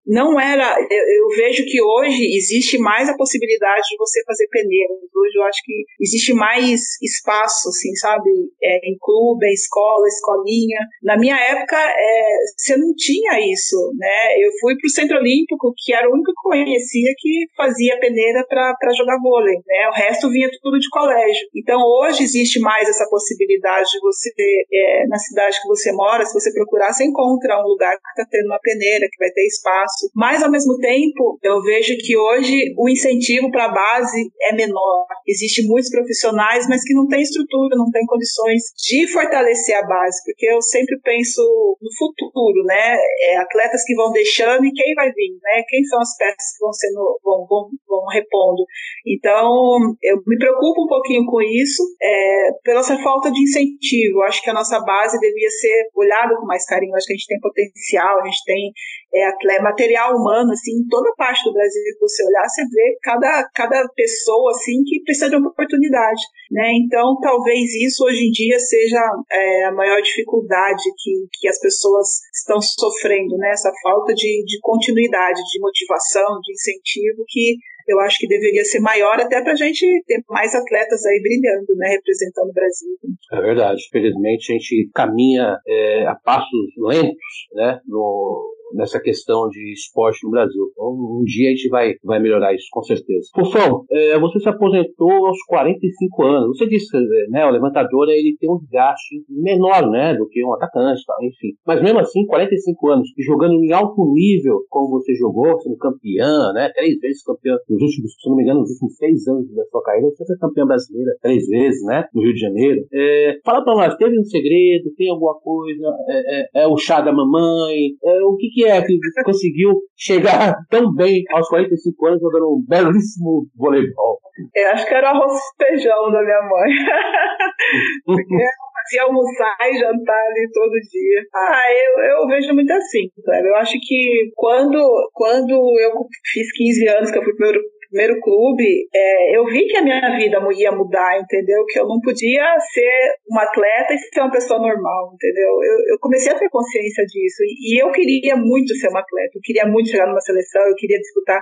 não era. Eu, eu vejo que hoje existe mais a possibilidade de você fazer peneiras. Hoje eu acho que existe mais espaço, assim, sabe? É, em clube, escola, escolinha. Na minha época, é, você não tinha isso, né? Eu fui para o Centro Olímpico, que era o único que conhecia que fazia peneira para jogar vôlei, né? O resto vinha tudo de colégio. Então, hoje existe mais essa possibilidade de você, é, na cidade que você mora, se você procurar, você encontra um lugar que está tendo uma peneira, que vai ter espaço. Mas, ao mesmo tempo, eu vejo que hoje o incentivo para a base é menor. Existe muitos profissionais, mas que não tem estrutura, não tem condições de fortalecer a base, porque eu sempre penso no futuro, né? É, atletas que vão deixando e quem vai vir, né? Quem são as peças que vão sendo vão, vão, vão repondo. Então, eu me preocupo um pouquinho com isso, é, pela essa falta de incentivo. Acho que a nossa base devia ser olhada com mais carinho. Acho que a gente tem potencial, a gente tem é, material humano, assim, em toda parte do Brasil que você olhar, você vê cada, cada pessoa, assim, que precisa de uma oportunidade, né? Então, talvez isso hoje em dia seja é, a maior dificuldade que, que as pessoas estão sofrendo, né? Essa falta de, de continuidade, de motivação, de incentivo que eu acho que deveria ser maior até para a gente ter mais atletas aí brilhando, né, representando o Brasil. É verdade. Felizmente a gente caminha é, a passos lentos, né, no, nessa questão de esporte no Brasil. Então, um dia a gente vai, vai melhorar isso, com certeza. Rufão, é, você se aposentou aos 45 anos. Você disse que né, o levantador ele tem um desgaste menor né, do que um atacante, tá, enfim. Mas mesmo assim, 45 anos, jogando em alto nível, como você jogou, sendo campeã, né, três vezes campeã nos últimos, se não me engano, nos últimos seis anos da sua carreira, você foi campeã brasileira três vezes, né, no Rio de Janeiro. É, fala pra nós, teve um segredo, tem alguma coisa, é, é, é o chá da mamãe, é, o que que é que conseguiu chegar tão bem aos 45 anos jogando um belíssimo voleibol? Eu acho que era o arroz e feijão da minha mãe. Porque fazia almoçar e jantar ali todo dia. Ah, eu, eu vejo muito assim, sabe? Eu acho que quando, quando eu fiz 15 anos, que eu fui primeiro primeiro clube, é, eu vi que a minha vida ia mudar, entendeu? Que eu não podia ser uma atleta e ser uma pessoa normal, entendeu? Eu, eu comecei a ter consciência disso e, e eu queria muito ser uma atleta, eu queria muito chegar numa seleção, eu queria disputar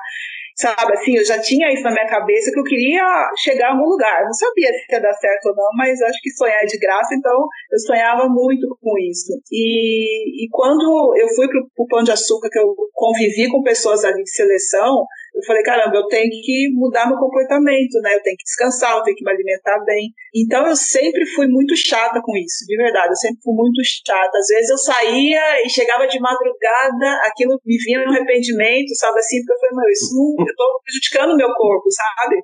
sabe? Assim, eu já tinha isso na minha cabeça que eu queria chegar a algum lugar. Não sabia se ia dar certo ou não, mas acho que sonhar é de graça, então eu sonhava muito com isso. E, e quando eu fui pro, pro Pão de Açúcar, que eu convivi com pessoas ali de seleção, eu falei, caramba, eu tenho que mudar meu comportamento, né? Eu tenho que descansar, eu tenho que me alimentar bem. Então eu sempre fui muito chata com isso, de verdade. Eu sempre fui muito chata. Às vezes eu saía e chegava de madrugada, aquilo me vinha no arrependimento, sabe assim? Porque eu falei, meu, isso não, eu tô prejudicando meu corpo, sabe?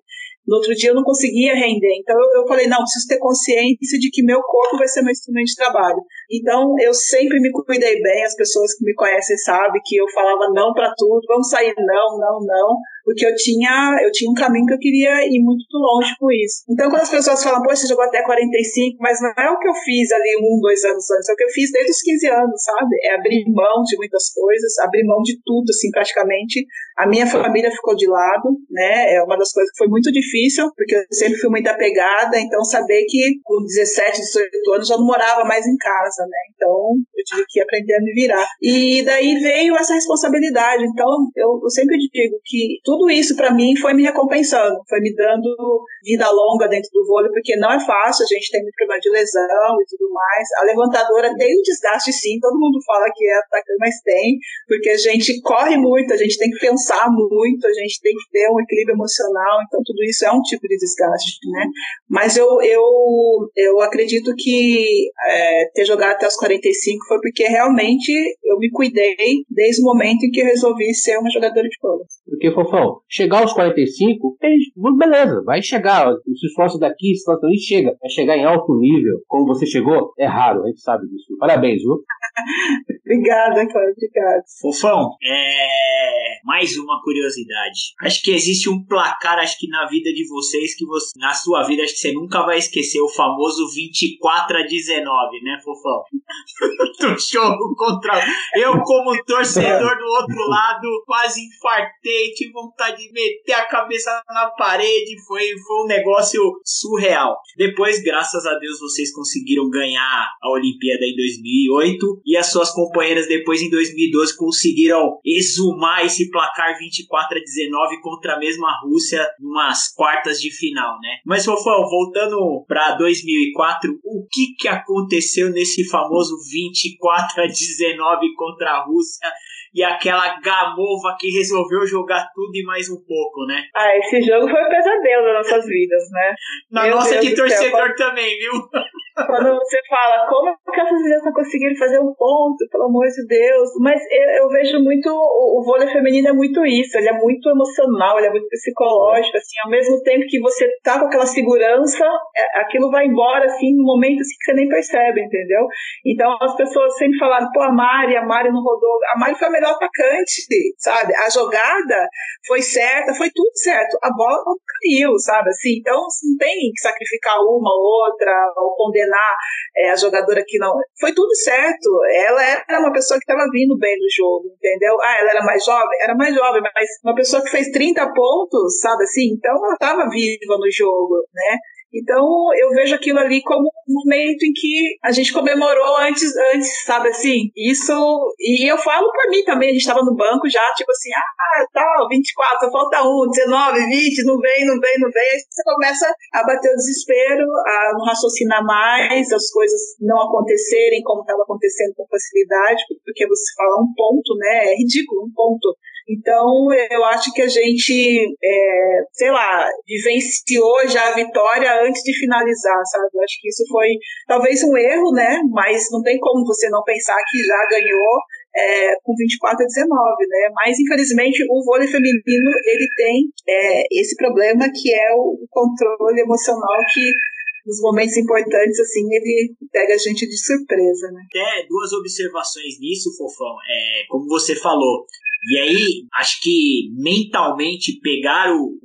No outro dia eu não conseguia render. Então eu, eu falei, não, preciso ter consciência de que meu corpo vai ser meu instrumento de trabalho. Então eu sempre me cuidei bem, as pessoas que me conhecem sabem que eu falava não para tudo, vamos sair não, não, não porque eu tinha, eu tinha um caminho que eu queria ir muito longe com isso. Então, quando as pessoas falam, você jogou até 45, mas não é o que eu fiz ali um, dois anos antes, é o que eu fiz desde os 15 anos, sabe? É abrir mão de muitas coisas, abrir mão de tudo, assim, praticamente. A minha família ficou de lado, né? É uma das coisas que foi muito difícil, porque eu sempre fui muito apegada, então saber que com 17, 18 anos já não morava mais em casa, né? Então, eu tive que aprender a me virar. E daí veio essa responsabilidade. Então, eu, eu sempre digo que tudo isso para mim foi me recompensando, foi me dando vida longa dentro do vôlei, porque não é fácil, a gente tem muito problema de lesão e tudo mais. A levantadora tem um desgaste sim, todo mundo fala que é atacante, mas tem, porque a gente corre muito, a gente tem que pensar muito, a gente tem que ter um equilíbrio emocional, então tudo isso é um tipo de desgaste, né? Mas eu, eu, eu acredito que é, ter jogado até os 45 foi porque realmente eu me cuidei desde o momento em que eu resolvi ser uma jogadora de vôlei. Porque, Fofão, chegar aos 45, beleza, vai chegar. Se esforça daqui, se esforça dali, chega. É chegar em alto nível, como você chegou, é raro, a gente sabe disso. Parabéns, viu? obrigada, Cláudio, obrigada. Fofão, é... mais uma curiosidade. Acho que existe um placar, acho que na vida de vocês, que você, na sua vida, acho que você nunca vai esquecer, o famoso 24 a 19, né, Fofão? do jogo contra... Eu, como torcedor do outro lado, quase infartei tive vontade de meter a cabeça na parede, foi, foi um negócio surreal. Depois, graças a Deus, vocês conseguiram ganhar a Olimpíada em 2008 e as suas companheiras depois em 2012 conseguiram exumar esse placar 24 a 19 contra a mesma Rússia numas quartas de final, né? Mas Fofão, voltando para 2004, o que que aconteceu nesse famoso 24 a 19 contra a Rússia? E aquela gamova que resolveu jogar tudo e mais um pouco, né? Ah, esse jogo foi um pesadelo nas nossas vidas, né? Na Meu nossa Deus de torcedor também, viu? Quando você fala, como que essas meninas não conseguiram fazer um ponto, pelo amor de Deus. Mas eu, eu vejo muito, o, o, vôlei feminino é muito isso, ele é muito emocional, ele é muito psicológico, assim, ao mesmo tempo que você tá com aquela segurança, é, aquilo vai embora, assim, no momento assim, que você nem percebe, entendeu? Então as pessoas sempre falaram, pô, a Mari, a Mari não rodou, a Mari foi a melhor atacante, sabe? A jogada foi certa, foi tudo certo, a bola não caiu, sabe? Assim, então não tem que sacrificar uma ou outra, ou condenar condenar é, a jogadora que não. Foi tudo certo. Ela era uma pessoa que estava vindo bem no jogo, entendeu? Ah, ela era mais jovem? Era mais jovem, mas uma pessoa que fez 30 pontos, sabe assim? Então ela estava viva no jogo, né? Então, eu vejo aquilo ali como um momento em que a gente comemorou antes, antes sabe assim? Isso. E eu falo pra mim também, a gente tava no banco já, tipo assim, ah, tal, 24, só falta um, 19, 20, não vem, não vem, não vem. Aí você começa a bater o desespero, a não raciocinar mais, as coisas não acontecerem como estava acontecendo com facilidade, porque você fala um ponto, né? É ridículo, um ponto. Então, eu acho que a gente, é, sei lá, vivenciou já a vitória antes de finalizar, sabe? Eu acho que isso foi talvez um erro, né? Mas não tem como você não pensar que já ganhou é, com 24 a 19, né? Mas infelizmente o vôlei feminino ele tem é, esse problema que é o controle emocional que nos momentos importantes, assim, ele pega a gente de surpresa, né? Até duas observações nisso, Fofão. É, como você falou, e aí, acho que mentalmente pegar o,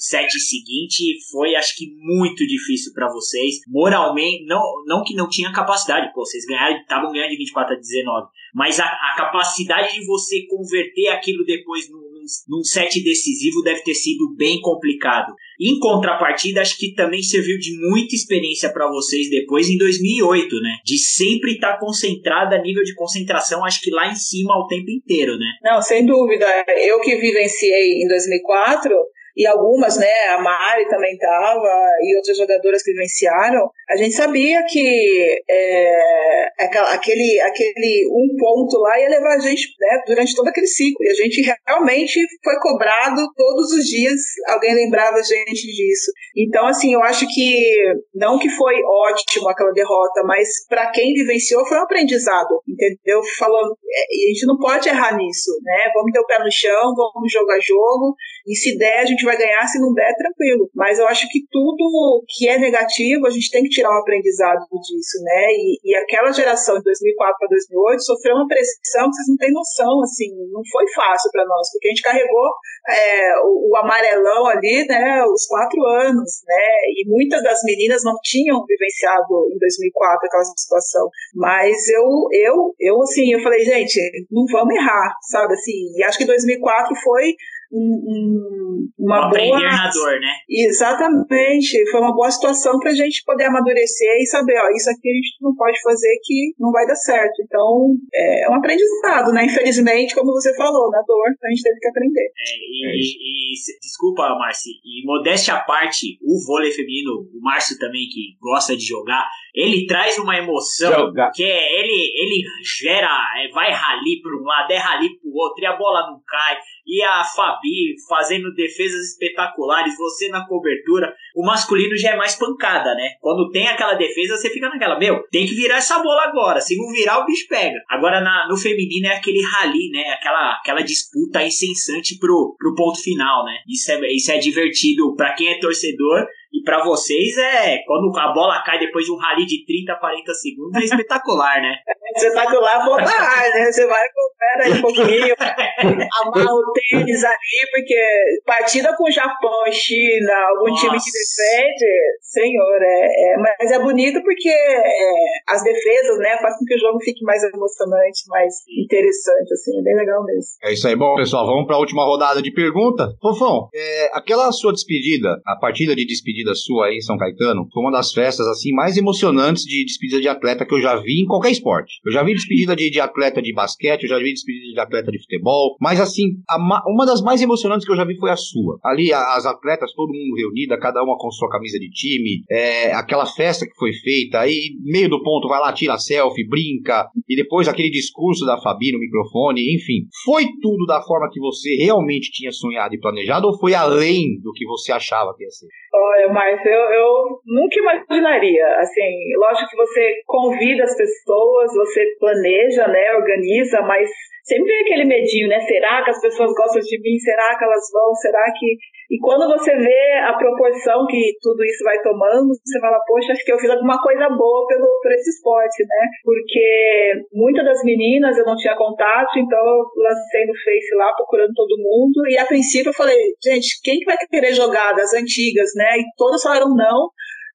set seguinte foi, acho que, muito difícil para vocês. Moralmente, não, não que não tinha capacidade, pô, vocês ganharam, estavam ganhando de 24 a 19, mas a, a capacidade de você converter aquilo depois num, num set decisivo deve ter sido bem complicado. Em contrapartida, acho que também serviu de muita experiência para vocês depois em 2008, né? De sempre estar tá concentrada nível de concentração, acho que lá em cima o tempo inteiro, né? Não, sem dúvida. Eu que vivenciei em 2004, e algumas, né, a Mari também estava, e outras jogadoras que vivenciaram, a gente sabia que é, aquele, aquele um ponto lá ia levar a gente né, durante todo aquele ciclo, e a gente realmente foi cobrado todos os dias, alguém lembrava a gente disso. Então, assim, eu acho que, não que foi ótimo aquela derrota, mas para quem vivenciou foi um aprendizado, entendeu? Falando, é, a gente não pode errar nisso, né? Vamos ter o pé no chão, vamos jogar jogo, e se der, a gente vai ganhar, se não der, tranquilo. Mas eu acho que tudo que é negativo, a gente tem que tirar um aprendizado disso, né? E, e aquela geração de 2004 para 2008 sofreu uma pressão que vocês não têm noção, assim, não foi fácil para nós, porque a gente carregou é, o, o, amarelão ali, né, os quatro anos, né? E muitas das meninas não tinham vivenciado em 2004 aquela situação. Mas eu, eu, eu assim, eu falei, gente, não vamos errar, sabe? Assim, e acho que 2004 foi um, uma um boa. na dor, né? Exatamente. Foi uma boa situação para a gente poder amadurecer e saber, ó, isso aqui a gente não pode fazer que não vai dar certo. Então, é um aprendizado, né? Infelizmente, como você falou, na dor, a gente teve que aprender. É, e, é e, desculpa, Márcio, e modéstia à parte, o vôlei feminino, o Márcio também, que gosta de jogar, ele traz uma emoção Joga. que é, ele, ele gera, é, vai rali para um lado, é rali para o outro, e a bola não cai e a Fabi fazendo defesas espetaculares, você na cobertura. O masculino já é mais pancada, né? Quando tem aquela defesa, você fica naquela, meu, tem que virar essa bola agora. Se não virar, o bicho pega. Agora na, no feminino é aquele rally, né? Aquela, aquela disputa incessante pro, pro ponto final, né? Isso é, isso é divertido para quem é torcedor e para vocês é quando a bola cai depois de um rally de 30, 40 segundos, é espetacular, né? É espetacular voltar, né? Você vai com o pé aí um pouquinho, amarra o tênis ali, porque partida com o Japão, China, algum Nossa. time que defende, senhor, é, é, mas é bonito porque é, as defesas, né, faz com que o jogo fique mais emocionante, mais interessante, assim, é bem legal mesmo. É isso aí. Bom, pessoal, vamos para a última rodada de pergunta. Fofão, é, aquela sua despedida, a partida de despedida despedida sua aí em São Caetano foi uma das festas assim mais emocionantes de despedida de atleta que eu já vi em qualquer esporte. Eu já vi despedida de, de atleta de basquete, eu já vi despedida de atleta de futebol, mas assim, a, uma das mais emocionantes que eu já vi foi a sua. Ali as atletas, todo mundo reunida, cada uma com sua camisa de time, é, aquela festa que foi feita, aí meio do ponto vai lá, tira selfie, brinca, e depois aquele discurso da Fabi no microfone, enfim. Foi tudo da forma que você realmente tinha sonhado e planejado ou foi além do que você achava que ia ser? Olha, Márcio, eu, eu nunca imaginaria. Assim, lógico que você convida as pessoas, você planeja, né, organiza, mas sempre tem aquele medinho, né? Será que as pessoas gostam de mim? Será que elas vão? Será que. E quando você vê a proporção que tudo isso vai tomando, você fala, poxa, acho que eu fiz alguma coisa boa pelo, por esse esporte, né? Porque muitas das meninas eu não tinha contato, então eu lancei no Face lá procurando todo mundo. E a princípio eu falei, gente, quem que vai querer jogar das antigas, né? E todas falaram não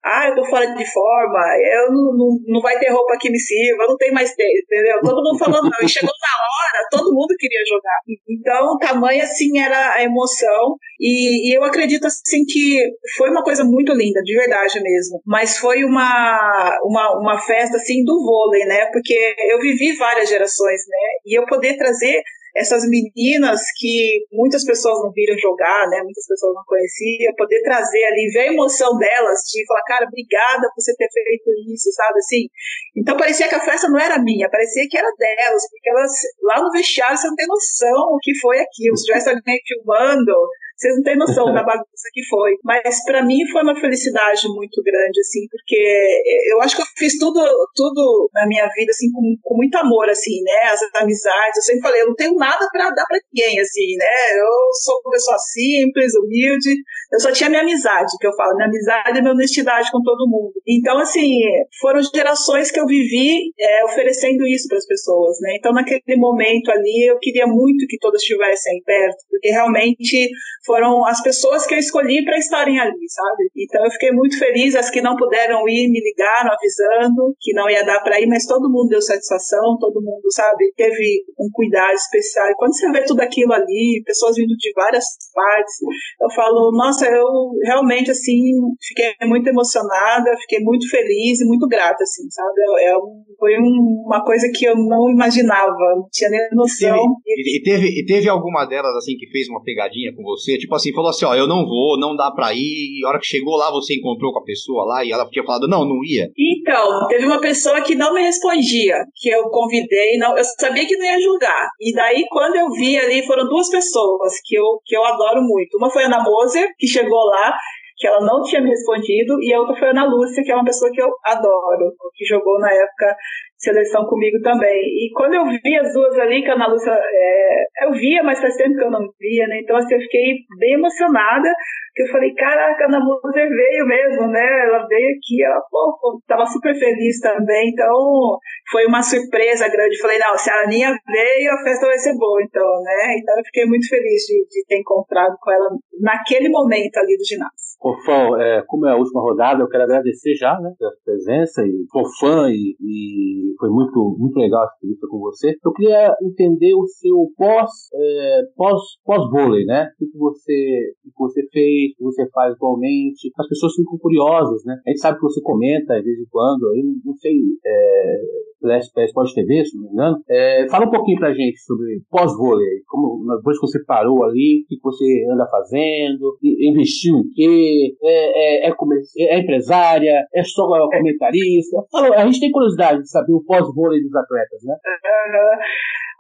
ah, eu tô fora de forma, eu não, não, não vai ter roupa que me sirva, não tem mais tempo, entendeu? Todo mundo falando não. E chegou na hora, todo mundo queria jogar. Então, tamanho assim era a emoção. E, e, eu acredito assim que foi uma coisa muito linda, de verdade mesmo. Mas foi uma, uma, uma festa assim do vôlei, né? Porque eu vivi várias gerações, né? E eu poder trazer essas meninas que muitas pessoas não viram jogar, né? Muitas pessoas não conheciam, poder trazer ali, ver a emoção delas, de falar, cara, obrigada por você ter feito isso, sabe? Assim. Então parecia que a festa não era minha, parecia que era delas, porque elas lá no vestiário você não tem noção o que foi aquilo. Se tivesse alguém filmando, vocês não têm noção da bagunça que foi. Mas para mim foi uma felicidade muito grande, assim, porque eu acho que eu fiz tudo, tudo na minha vida, assim, com, com muito amor, assim, né? As amizades. Eu sempre falei, eu não tenho nada para dar para ninguém, assim, né? Eu sou uma pessoa simples, humilde. Eu só tinha minha amizade, que eu falo, minha amizade e minha honestidade com todo mundo. Então, assim, foram gerações que eu vivi é, oferecendo isso para as pessoas, né? Então, naquele momento ali, eu queria muito que todas estivessem perto, porque realmente foram as pessoas que eu escolhi para estarem ali, sabe? Então eu fiquei muito feliz, as que não puderam ir me ligaram avisando que não ia dar para ir, mas todo mundo deu satisfação, todo mundo, sabe, teve um cuidado especial. E quando você vê tudo aquilo ali, pessoas vindo de várias partes, eu falo, nossa, eu realmente assim fiquei muito emocionada, fiquei muito feliz e muito grata, assim, sabe? É, é foi uma coisa que eu não imaginava, não tinha nem noção. E, teve, e teve alguma delas assim que fez uma pegadinha com você? Tipo assim, falou assim, ó, eu não vou, não dá pra ir. E a hora que chegou lá, você encontrou com a pessoa lá e ela tinha falado, não, não ia. Então, teve uma pessoa que não me respondia, que eu convidei, não, eu sabia que não ia julgar. E daí, quando eu vi ali, foram duas pessoas que eu, que eu adoro muito. Uma foi a Ana Moser, que chegou lá, que ela não tinha me respondido, e a outra foi a Ana Lúcia, que é uma pessoa que eu adoro, que jogou na época seleção comigo também. E quando eu vi as duas ali, que a Ana Lúcia, é, eu via, mas faz tempo que eu não via, né? Então, assim, eu fiquei bem emocionada, que eu falei, caraca, a Ana Lúcia veio mesmo, né? Ela veio aqui, ela, pô, tava super feliz também, então foi uma surpresa grande. Falei, não, se a Aninha veio, a festa vai ser boa, então, né? Então eu fiquei muito feliz de, de ter encontrado com ela naquele momento ali do ginásio. Ô, Fão, é, como é a última rodada, eu quero agradecer já, né, pela presença, e sou fã e, e foi muito, muito legal essa entrevista com você. Eu queria entender o seu pós, é, pós, pós-vôlei, né? O que você, o que você fez, o que você faz atualmente. As pessoas ficam curiosas, né? A gente sabe que você comenta de vez em quando, aí, não sei, é, pela SPS Sport TV, se não me engano. É, fala um pouquinho pra gente sobre pós-vôlei, como depois que você parou ali, o que você anda fazendo, investiu em quê, é, é, é, é empresária, é só comentarista. Fala, a gente tem curiosidade de saber o pós-vôlei dos atletas, né?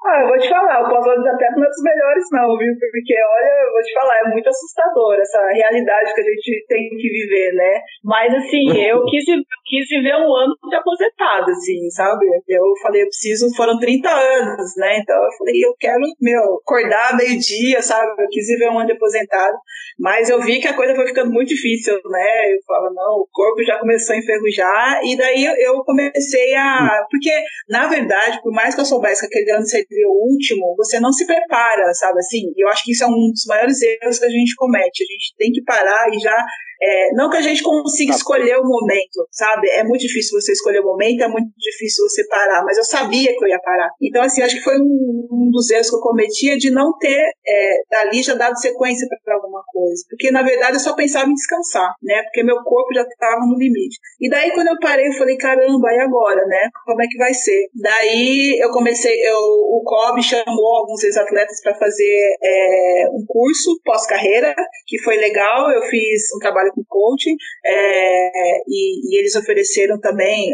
Ah, eu vou te falar, o até não é dos melhores não, viu? Porque, olha, eu vou te falar, é muito assustador essa realidade que a gente tem que viver, né? Mas, assim, eu quis, eu quis viver um ano de aposentado, assim, sabe? Eu falei, eu preciso, foram 30 anos, né? Então, eu falei, eu quero, meu, acordar meio-dia, sabe? Eu quis viver um ano de aposentado, mas eu vi que a coisa foi ficando muito difícil, né? Eu falo, não, o corpo já começou a enferrujar, e daí eu comecei a... Porque, na verdade, por mais que eu soubesse que aquele ano o último, você não se prepara, sabe assim? E eu acho que isso é um dos maiores erros que a gente comete. A gente tem que parar e já é, não que a gente consiga tá. escolher o momento, sabe? É muito difícil você escolher o momento, é muito difícil você parar, mas eu sabia que eu ia parar. Então, assim, acho que foi um, um dos erros que eu cometia de não ter é, dali já dado sequência para alguma coisa. Porque, na verdade, eu só pensava em descansar, né? Porque meu corpo já estava no limite. E daí, quando eu parei, eu falei, caramba, e agora, né? Como é que vai ser? Daí, eu comecei, eu, o COB chamou alguns ex-atletas para fazer é, um curso pós-carreira, que foi legal. Eu fiz um trabalho com coaching, é, e, e, eles ofereceram também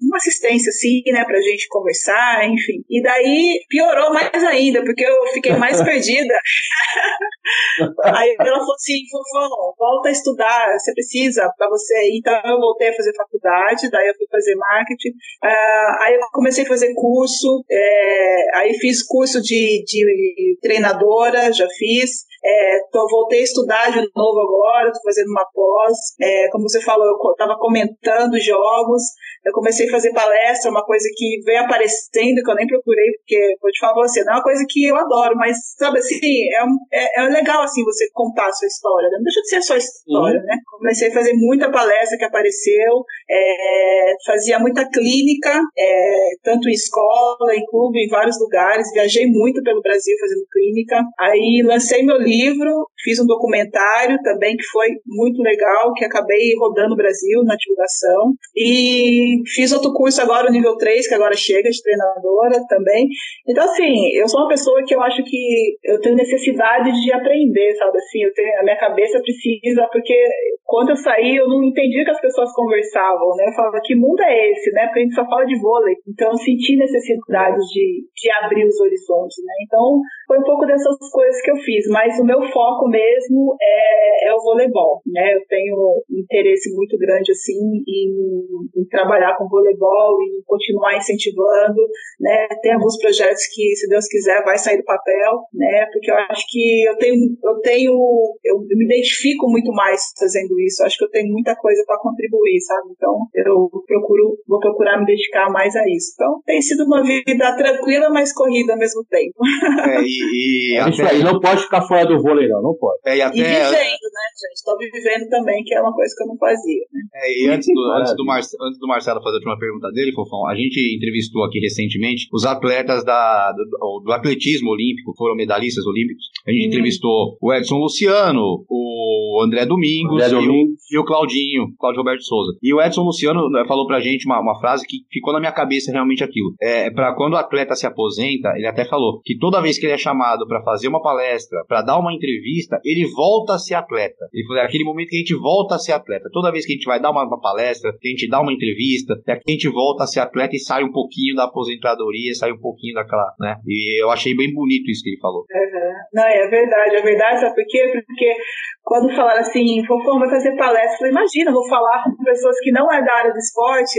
uma assistência, assim, né, pra gente conversar, enfim. E daí piorou mais ainda, porque eu fiquei mais perdida. Aí ela falou assim, Fofão, volta a estudar, você precisa para você. Então eu voltei a fazer faculdade, daí eu fui fazer marketing. Uh, aí eu comecei a fazer curso, é, aí fiz curso de, de treinadora, já fiz. É, tô, voltei a estudar de novo agora, estou fazendo uma pós. É, como você falou, eu estava comentando jogos, eu comecei a fazer palestra, uma coisa que veio aparecendo, que eu nem procurei, porque, vou te falar você, não é uma coisa que eu adoro, mas, sabe assim, é, é, é legal, assim, você contar a sua história, né? não deixa de ser a sua história, uhum. né? Comecei a fazer muita palestra que apareceu, é, fazia muita clínica, é, tanto em escola, em clube, em vários lugares, viajei muito pelo Brasil fazendo clínica, aí lancei meu livro, livro, fiz um documentário também que foi muito legal, que acabei rodando o Brasil na divulgação. E fiz outro curso agora, o nível 3, que agora chega de treinadora também. Então, assim, eu sou uma pessoa que eu acho que eu tenho necessidade de aprender, sabe? Assim, eu tenho, a minha cabeça precisa, porque quando eu saí, eu não entendi que as pessoas conversavam, né? Eu falava, que mundo é esse, né? Porque a gente só fala de vôlei. Então, eu senti necessidade de, de abrir os horizontes, né? Então, foi um pouco dessas coisas que eu fiz, mas o meu foco mesmo é, é o voleibol, né? Eu tenho um interesse muito grande, assim, em, em trabalhar com voleibol e continuar incentivando, né? Tem alguns projetos que, se Deus quiser, vai sair do papel, né? Porque eu acho que eu tenho, eu tenho, eu me identifico muito mais fazendo isso. Eu acho que eu tenho muita coisa para contribuir, sabe? Então, eu procuro, vou procurar me dedicar mais a isso. Então, tem sido uma vida tranquila, mas corrida ao mesmo tempo. É, e, e é isso aí, não pode ficar fora do vôlei, não, não pode. É, e, até... e vivendo, né, gente? Estou vivendo também, que é uma coisa que eu não fazia. Né? É, e antes do, antes, do Mar... antes do Marcelo fazer a última pergunta dele, Fofão, a gente entrevistou aqui recentemente os atletas da, do, do atletismo olímpico, foram medalhistas olímpicos. A gente hum. entrevistou o Edson Luciano, o André Domingos, André e, o, e, o, Claudinho, Claudio Roberto Souza. E o Edson Luciano né, falou pra gente uma, uma frase que ficou na minha cabeça realmente aquilo. É, pra quando o atleta se aposenta, ele até falou que toda vez que ele é chamado para fazer uma palestra, para dar uma entrevista, ele volta a ser atleta. Ele falou, é aquele momento que a gente volta a ser atleta. Toda vez que a gente vai dar uma, uma palestra, que a gente dá uma entrevista, é que a gente volta a ser atleta e sai um pouquinho da aposentadoria, sai um pouquinho daquela, né? E eu achei bem bonito isso que ele falou. Uhum. Não, é verdade, é verdade, sabe por quê? Porque quando falaram assim, vai fazer palestra, falei, imagina, vou falar com pessoas que não é da área do esporte,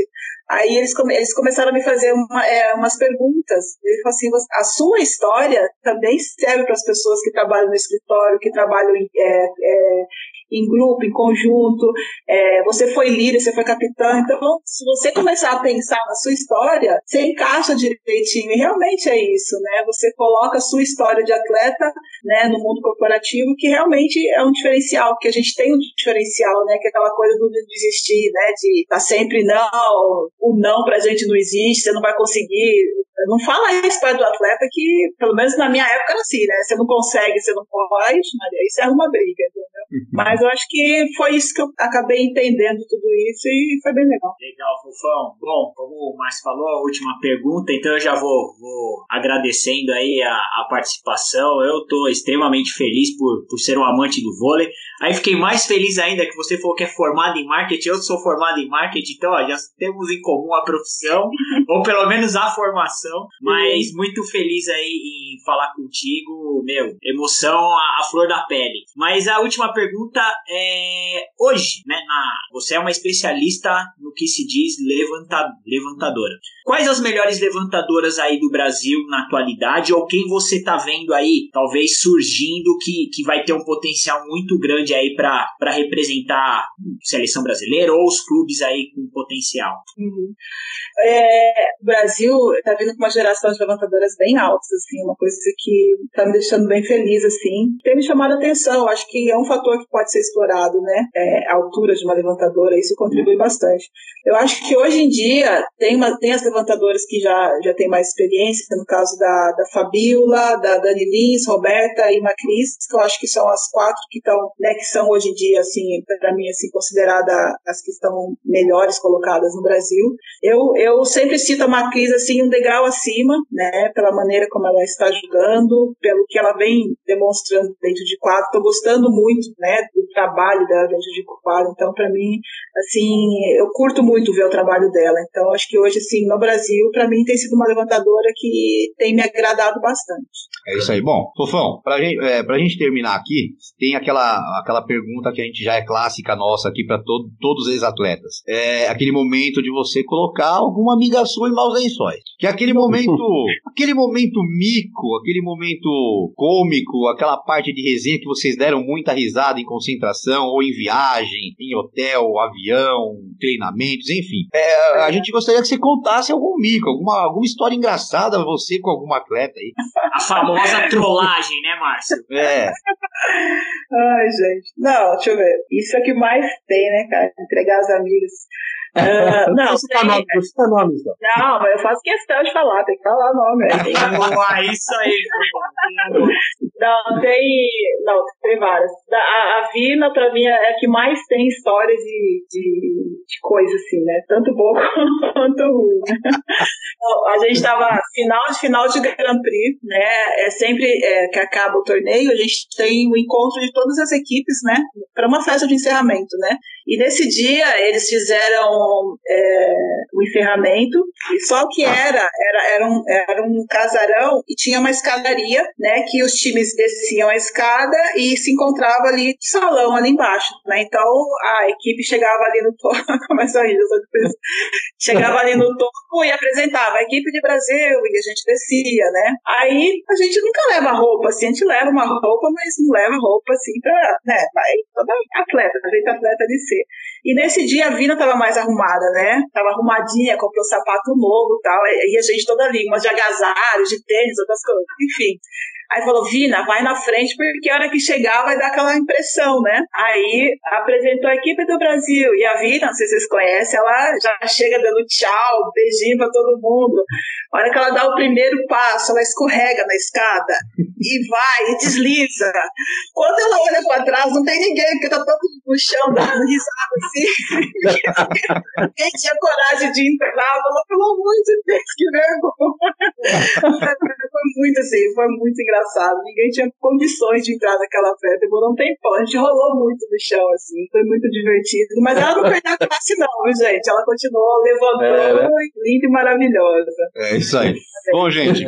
Aí eles, come, eles começaram a me fazer uma, é, umas perguntas. Ele falou assim: a sua história também serve para as pessoas que trabalham no escritório, que trabalham é, é, em grupo, em conjunto. É, você foi líder, você foi capitão. Então, se você começar a pensar na sua história, você encaixa direitinho. E realmente é isso, né? Você coloca a sua história de atleta né, no mundo corporativo, que realmente é um diferencial, que a gente tem um diferencial, né? Que é aquela coisa do desistir, né? De estar tá sempre não o não pra gente não existe, você não vai conseguir. Não fala isso para do atleta que, pelo menos na minha época era assim, né? Você não consegue, você não pode, Maria, isso é uma briga, entendeu? Uhum. Mas eu acho que foi isso que eu acabei entendendo tudo isso e foi bem legal. Legal, Fofão. Bom, como o Márcio falou, a última pergunta, então eu já vou, vou agradecendo aí a, a participação. Eu tô extremamente feliz por, por ser um amante do vôlei. Aí fiquei mais feliz ainda que você falou que é formado em marketing, eu sou formado em marketing, então ó, já temos em comum a profissão, ou pelo menos a formação, mas muito feliz aí em falar contigo, meu, emoção à, flor da pele. Mas a última pergunta é, hoje, né, na, você é uma especialista no que se diz levanta, levantadora. Quais as melhores levantadoras aí do Brasil na atualidade, ou quem você tá vendo aí, talvez surgindo, que, que vai ter um potencial muito grande aí para representar a seleção brasileira ou os clubes aí com potencial? Uhum. É, o Brasil está vindo com uma geração de levantadoras bem altas, assim, uma coisa que está me deixando bem feliz, assim. Tem me chamado a atenção, acho que é um fator que pode ser explorado, né? É, a altura de uma levantadora, isso contribui bastante. Eu acho que hoje em dia tem, uma, tem as levantadoras que já, já têm mais experiência, no caso da, da Fabiola, da Dani Lins, Roberta e Macris, que eu acho que são as quatro que estão, né, que são hoje em dia, assim, para mim, assim, consideradas as que estão melhores colocadas no Brasil. Eu, eu sempre cito a Macris assim um degrau acima, né, pela maneira como ela está jogando, pelo que ela vem demonstrando dentro de quadro. Estou gostando muito, né, do trabalho dela dentro de quadro. Então, para mim, assim, eu curto muito ver o trabalho dela. Então, acho que hoje, assim, no Brasil, para mim tem sido uma levantadora que tem me agradado bastante. É isso aí. Bom, Fofão, para gente, é, gente terminar aqui, tem aquela, aquela pergunta que a gente já é clássica nossa aqui para todo, todos os atletas. É aquele momento de você colocar alguma amiga sua em maus lençóis. Que é aquele momento, aquele momento mico, aquele momento cômico, aquela parte de resenha que vocês deram muita risada em concentração ou em viagem, em hotel, avião, treinamentos, enfim. É, a gente gostaria que você contasse algum mico, alguma, alguma história engraçada você com algum atleta aí. A famosa trollagem, né, Márcio? É. Ai, gente. Não, deixa eu ver. Isso é o que mais tem, né, cara? Entregar os amigos. Uh, não, você tem... nome, você tá nome, então. Não, mas eu faço questão de falar, tem que falar nome. Né? Boa, isso aí. não, tem. Não, tem várias. A, a Vina, pra mim, é a que mais tem história de, de, de coisa, assim, né? Tanto bom quanto ruim. Né? a gente tava final de final de Grand Prix, né? É sempre é, que acaba o torneio, a gente tem o encontro de todas as equipes, né? Para uma festa de encerramento, né? E nesse dia eles fizeram é, o encerramento, e só que era, era, era, um, era um casarão e tinha uma escadaria, né? Que os times desciam a escada e se encontrava ali salão ali embaixo, né? Então a equipe chegava ali no topo, começa a rir, chegava ali no topo e apresentava a equipe de Brasil e a gente descia, né? Aí a gente nunca leva roupa, assim, a gente leva uma roupa, mas não leva roupa assim pra, né? Vai toda atleta, a gente atleta de ser. E nesse dia a Vina estava mais arrumada, né? Tava arrumadinha, comprou sapato novo tal. E a gente toda ali, umas de agasalho, de tênis, outras coisas. Enfim. Aí falou, Vina, vai na frente, porque a hora que chegar vai dar aquela impressão, né? Aí apresentou a equipe do Brasil. E a Vina, não sei se vocês conhecem, ela já chega dando tchau, beijinho pra todo mundo. A hora que ela dá o primeiro passo, ela escorrega na escada e vai, e desliza. Quando ela olha para trás, não tem ninguém, porque tá todo no chão, dando risada assim. Quem tinha coragem de entrar, falou, pelo amor de Deus, que vergonha. foi muito assim, foi muito engraçado. Ninguém tinha condições de entrar naquela festa. Demorou um tempão. A gente rolou muito no chão, assim. Foi muito divertido. Mas ela não perdeu a classe, não, gente. Ela continuou levantando, é, né? linda e maravilhosa. É isso aí. Bom, gente,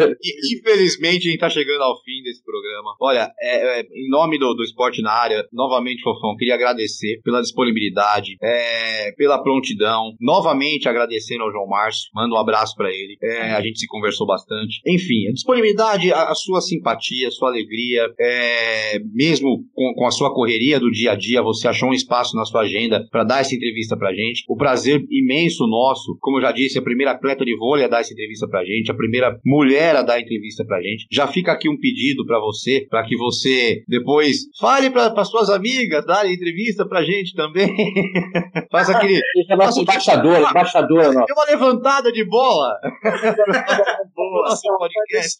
infelizmente a gente tá chegando ao fim desse programa. Olha, é, é, em nome do, do esporte na área, novamente, Fofão, queria agradecer pela disponibilidade, é, pela prontidão. Novamente agradecendo ao João Márcio. Manda um abraço para ele. É, a gente se conversou bastante. Enfim, a disponibilidade, a, a sua simpatia, sua alegria, é, mesmo com, com, a sua correria do dia a dia, você achou um espaço na sua agenda para dar essa entrevista pra gente. O prazer imenso nosso, como eu já disse, a primeira atleta de vôlei a dar essa entrevista pra gente, a primeira mulher a dar entrevista pra gente. Já fica aqui um pedido para você, para que você depois fale para suas amigas darem entrevista pra gente também. Faça aquele. Deixa nossa embaixadora, embaixadora nossa. uma levantada de bola. Boa, podcast.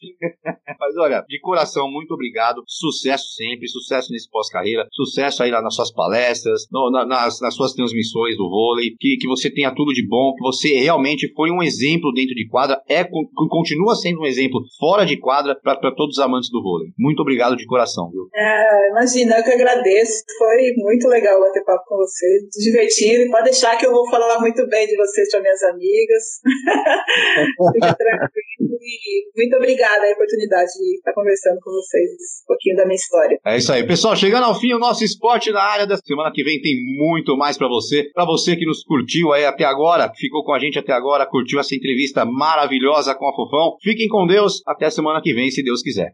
Mas olha, de coração, muito obrigado. Sucesso sempre, sucesso nesse pós-carreira, sucesso aí nas suas palestras, no, na, nas, nas suas transmissões do vôlei, que, que você tenha tudo de bom, que você realmente foi um exemplo dentro de quadra, é continua sendo um exemplo fora de quadra para todos os amantes do vôlei. Muito obrigado de coração, viu? É, imagina, eu que agradeço. Foi muito legal bater papo com você, divertido. Pode deixar que eu vou falar muito bem de vocês para minhas amigas. Fica tranquilo. E muito obrigada a oportunidade de estar conversando com vocês um pouquinho da minha história. É isso aí. Pessoal, chegando ao fim o nosso esporte na área da semana que vem tem muito mais para você. Para você que nos curtiu aí até agora, ficou com a gente até agora, curtiu essa entrevista maravilhosa com a Fofão. Fiquem com Deus. Até semana que vem, se Deus quiser.